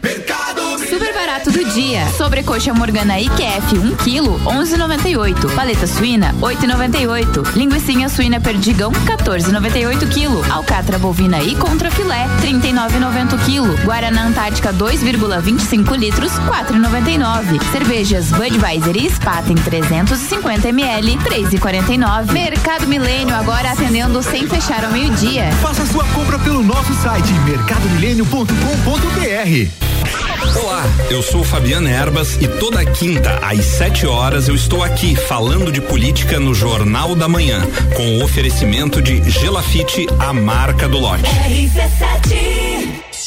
Super barato do dia. Sobrecoxa Morgana IQF 1 kg 11,98. Paleta suína 8,98. Linguiça suína perdigão 14,98 kg. Alcatra bovina e contra filé 39,90 kg. Guaraná Antártica 2,25 litros 4,99. Cervejas Budweiser e Spaten 350 ml 3,49. Mercado Milênio agora atendendo sem fechar ao meio-dia. Faça sua compra pelo nosso site mercadomilênio.com.br. Olá, eu sou Fabiana Erbas e toda quinta às 7 horas eu estou aqui falando de política no Jornal da Manhã, com o oferecimento de Gelafite, a marca do lote.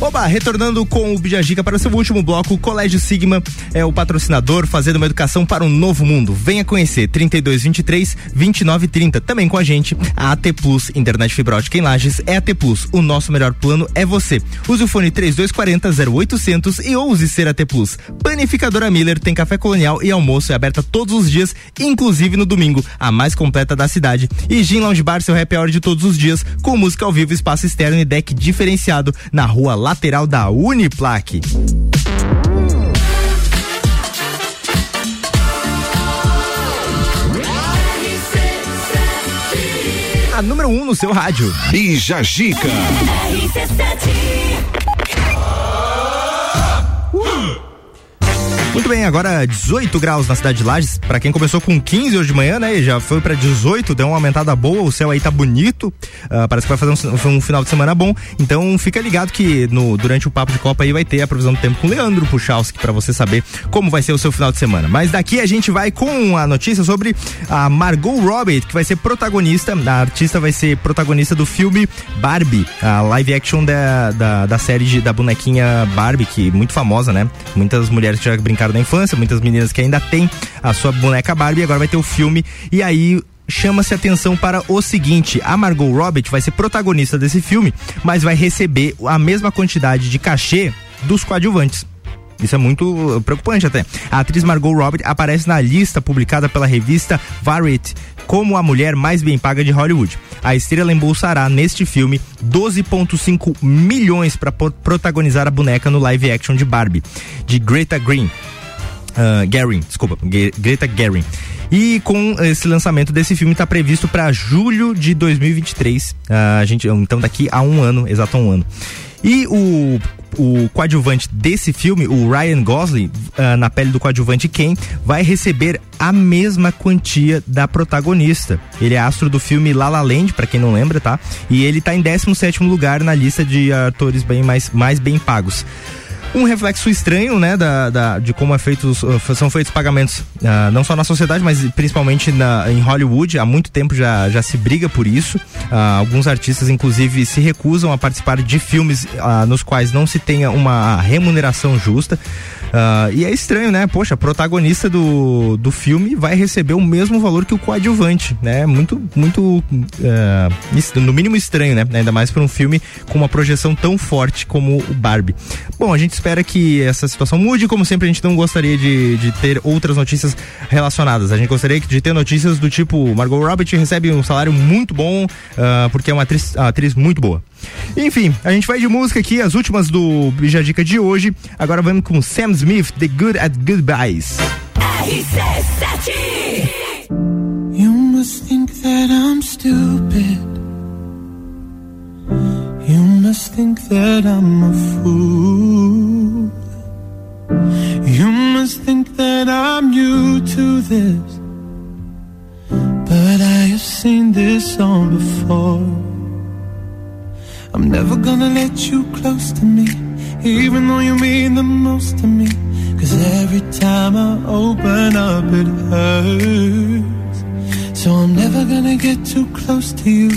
Oba, retornando com o Bijagica para o seu último bloco, o Colégio Sigma é o patrocinador fazendo uma educação para um novo mundo. Venha conhecer 3223 2930. Também com a gente, a AT Plus, internet fibra ótica em Lages, é AT Plus. O nosso melhor plano é você. Use o fone 3240 0800 e ouse ser AT Plus. Panificadora Miller tem café colonial e almoço é aberta todos os dias, inclusive no domingo, a mais completa da cidade. E Gin Lounge Bar, seu happy hour de todos os dias, com música ao vivo, espaço externo e deck diferenciado na rua lateral da Uniplaque. A número 1 um no seu rádio. Bija Gica. Muito bem, agora 18 graus na cidade de Lages. Para quem começou com 15 hoje de manhã, né? Já foi para 18, deu uma aumentada boa. O céu aí tá bonito. Uh, parece que vai fazer um, um, final de semana bom. Então fica ligado que no, durante o papo de Copa aí vai ter a previsão do tempo com Leandro Puchalski para você saber como vai ser o seu final de semana. Mas daqui a gente vai com a notícia sobre a Margot Robbie, que vai ser protagonista. A artista vai ser protagonista do filme Barbie, a live action da, da, da série de, da bonequinha Barbie, que é muito famosa, né? Muitas mulheres já brincaram da infância, muitas meninas que ainda têm a sua boneca Barbie, agora vai ter o filme e aí chama-se atenção para o seguinte: a Margot Robbie vai ser protagonista desse filme, mas vai receber a mesma quantidade de cachê dos coadjuvantes. Isso é muito preocupante até. A atriz Margot Robbie aparece na lista publicada pela revista Variety como a mulher mais bem paga de Hollywood. A estrela embolsará neste filme 12,5 milhões para protagonizar a boneca no live action de Barbie, de Greta Green. Uh, Garin, desculpa, Greta Garin. E com esse lançamento desse filme está previsto para julho de 2023. Uh, a gente, então daqui a um ano, exato um ano. E o o coadjuvante desse filme, o Ryan Gosling, uh, na pele do coadjuvante Ken, vai receber a mesma quantia da protagonista. Ele é astro do filme La La Land, para quem não lembra, tá? E ele tá em 17 lugar na lista de atores bem mais, mais bem pagos um reflexo estranho, né, da, da de como é uh, são feitos pagamentos, uh, não só na sociedade, mas principalmente na, em Hollywood. Há muito tempo já, já se briga por isso. Uh, alguns artistas, inclusive, se recusam a participar de filmes nos quais não se tenha uma remuneração justa. Uh, e é estranho, né? Poxa, protagonista do, do filme vai receber o mesmo valor que o coadjuvante, né? Muito, muito, uh, no mínimo estranho, né? Ainda mais para um filme com uma projeção tão forte como o Barbie. Bom, a gente espera que essa situação mude. Como sempre, a gente não gostaria de, de ter outras notícias relacionadas. A gente gostaria de ter notícias do tipo: Margot Robbie recebe um salário muito bom, uh, porque é uma atriz, uma atriz muito boa. Enfim, a gente vai de música aqui, as últimas do Bija Dica de hoje. Agora vamos com Sam Smith, The Good at Goodbyes. RC7 You must think that I'm stupid. You must think that I'm a fool. You must think that I'm new to this. But I have seen this song before. I'm never gonna let you close to me, even though you mean the most to me. Cause every time I open up, it hurts. So I'm never gonna get too close to you,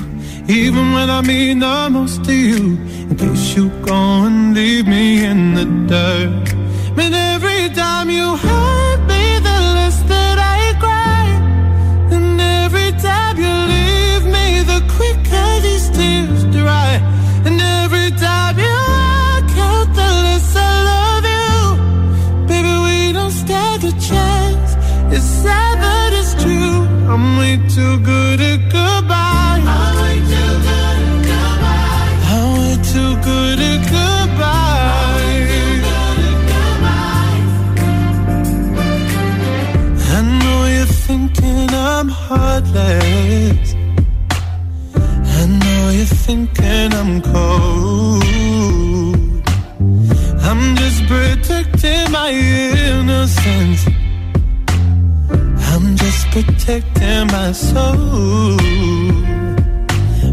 even when I mean the most to you. In case you go and leave me in the dirt. Man, every time you hurt me, the less that I cry. And every time you leave me, the quicker these tears dry. Too good at goodbye. I'm way too good at goodbye. I'm way too good at goodbye. I know you're thinking I'm heartless. I know you're thinking I'm cold. I'm just protecting my innocence protecting my soul.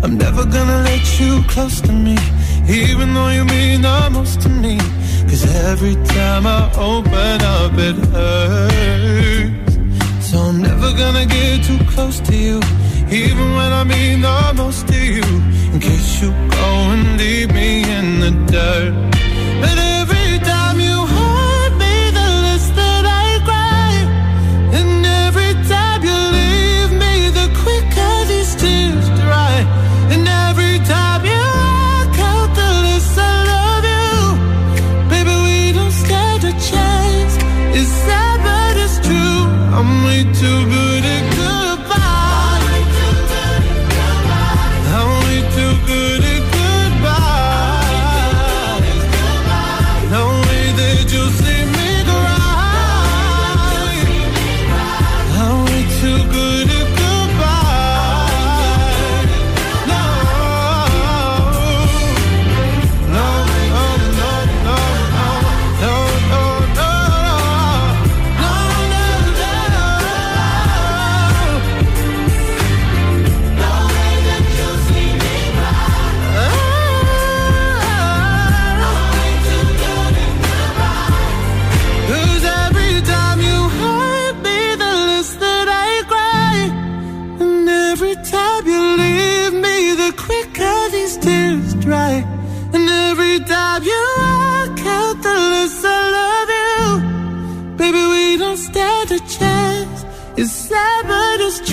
I'm never gonna let you close to me, even though you mean the most to me. Cause every time I open up, it hurts. So I'm never gonna get too close to you, even when I mean the most to you. In case you go and leave me in the dirt. But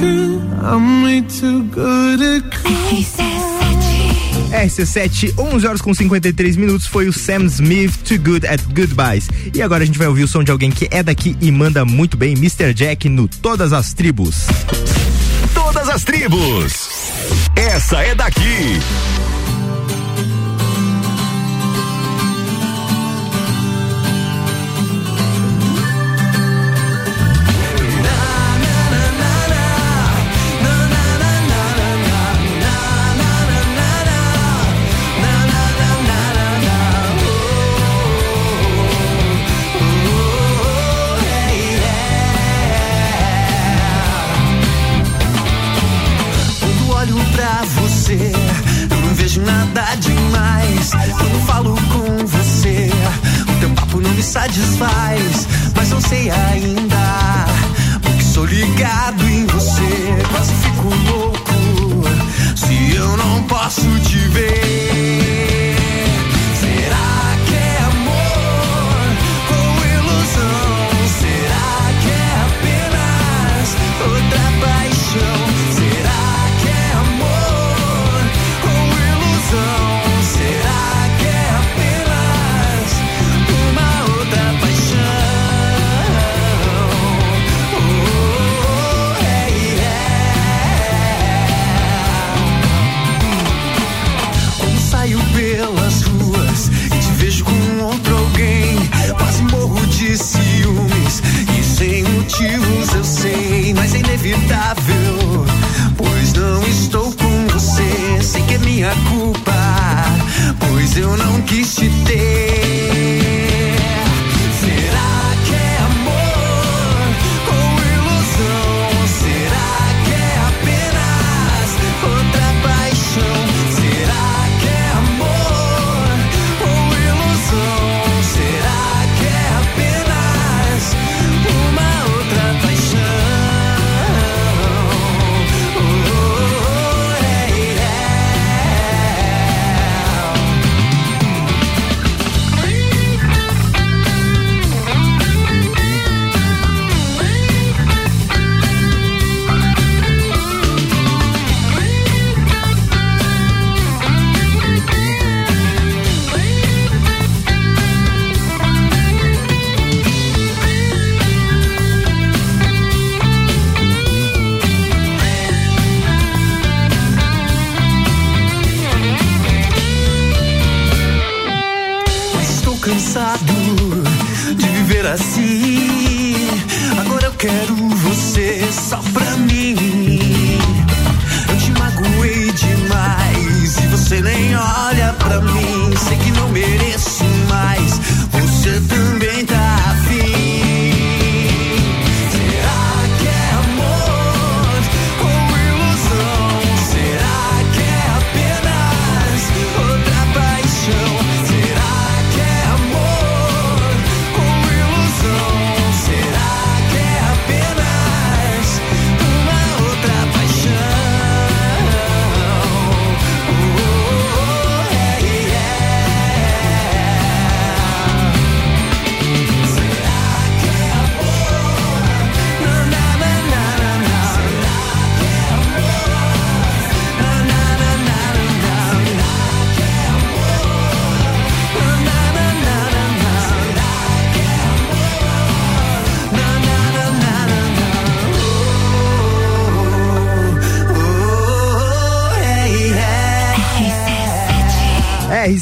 true. I'm way too good at RC7, 11 horas com 53 minutos, foi o Sam Smith, Too Good at Goodbyes. E agora a gente vai ouvir o som de alguém que é daqui e manda muito bem, Mr. Jack, no Todas as Tribos. Todas as Tribos. Essa é daqui. sei ainda. Porque sou ligado. inevitável.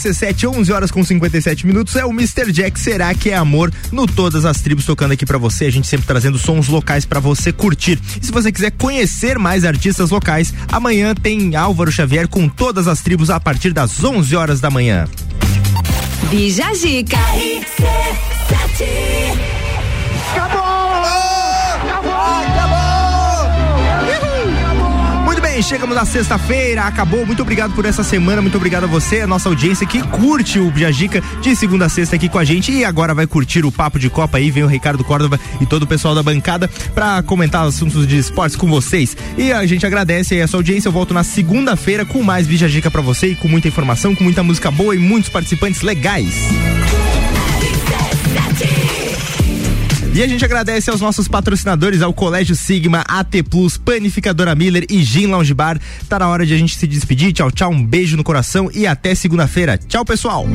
RC7, 11 horas com 57 minutos. É o Mr. Jack. Será que é amor? No Todas as Tribos tocando aqui para você. A gente sempre trazendo sons locais para você curtir. E se você quiser conhecer mais artistas locais, amanhã tem Álvaro Xavier com Todas as Tribos a partir das 11 horas da manhã. Bija Zica. Chegamos na sexta-feira, acabou. Muito obrigado por essa semana, muito obrigado a você, a nossa audiência que curte o Bijagica de segunda a sexta aqui com a gente e agora vai curtir o papo de Copa aí, vem o Ricardo Córdova e todo o pessoal da bancada para comentar assuntos de esportes com vocês. E a gente agradece aí a sua audiência. Eu volto na segunda-feira com mais Bijagica para você e com muita informação, com muita música boa e muitos participantes legais. E a gente agradece aos nossos patrocinadores, ao Colégio Sigma, AT Plus, Panificadora Miller e Gin Lounge Bar. Tá na hora de a gente se despedir. Tchau, tchau, um beijo no coração e até segunda-feira. Tchau, pessoal.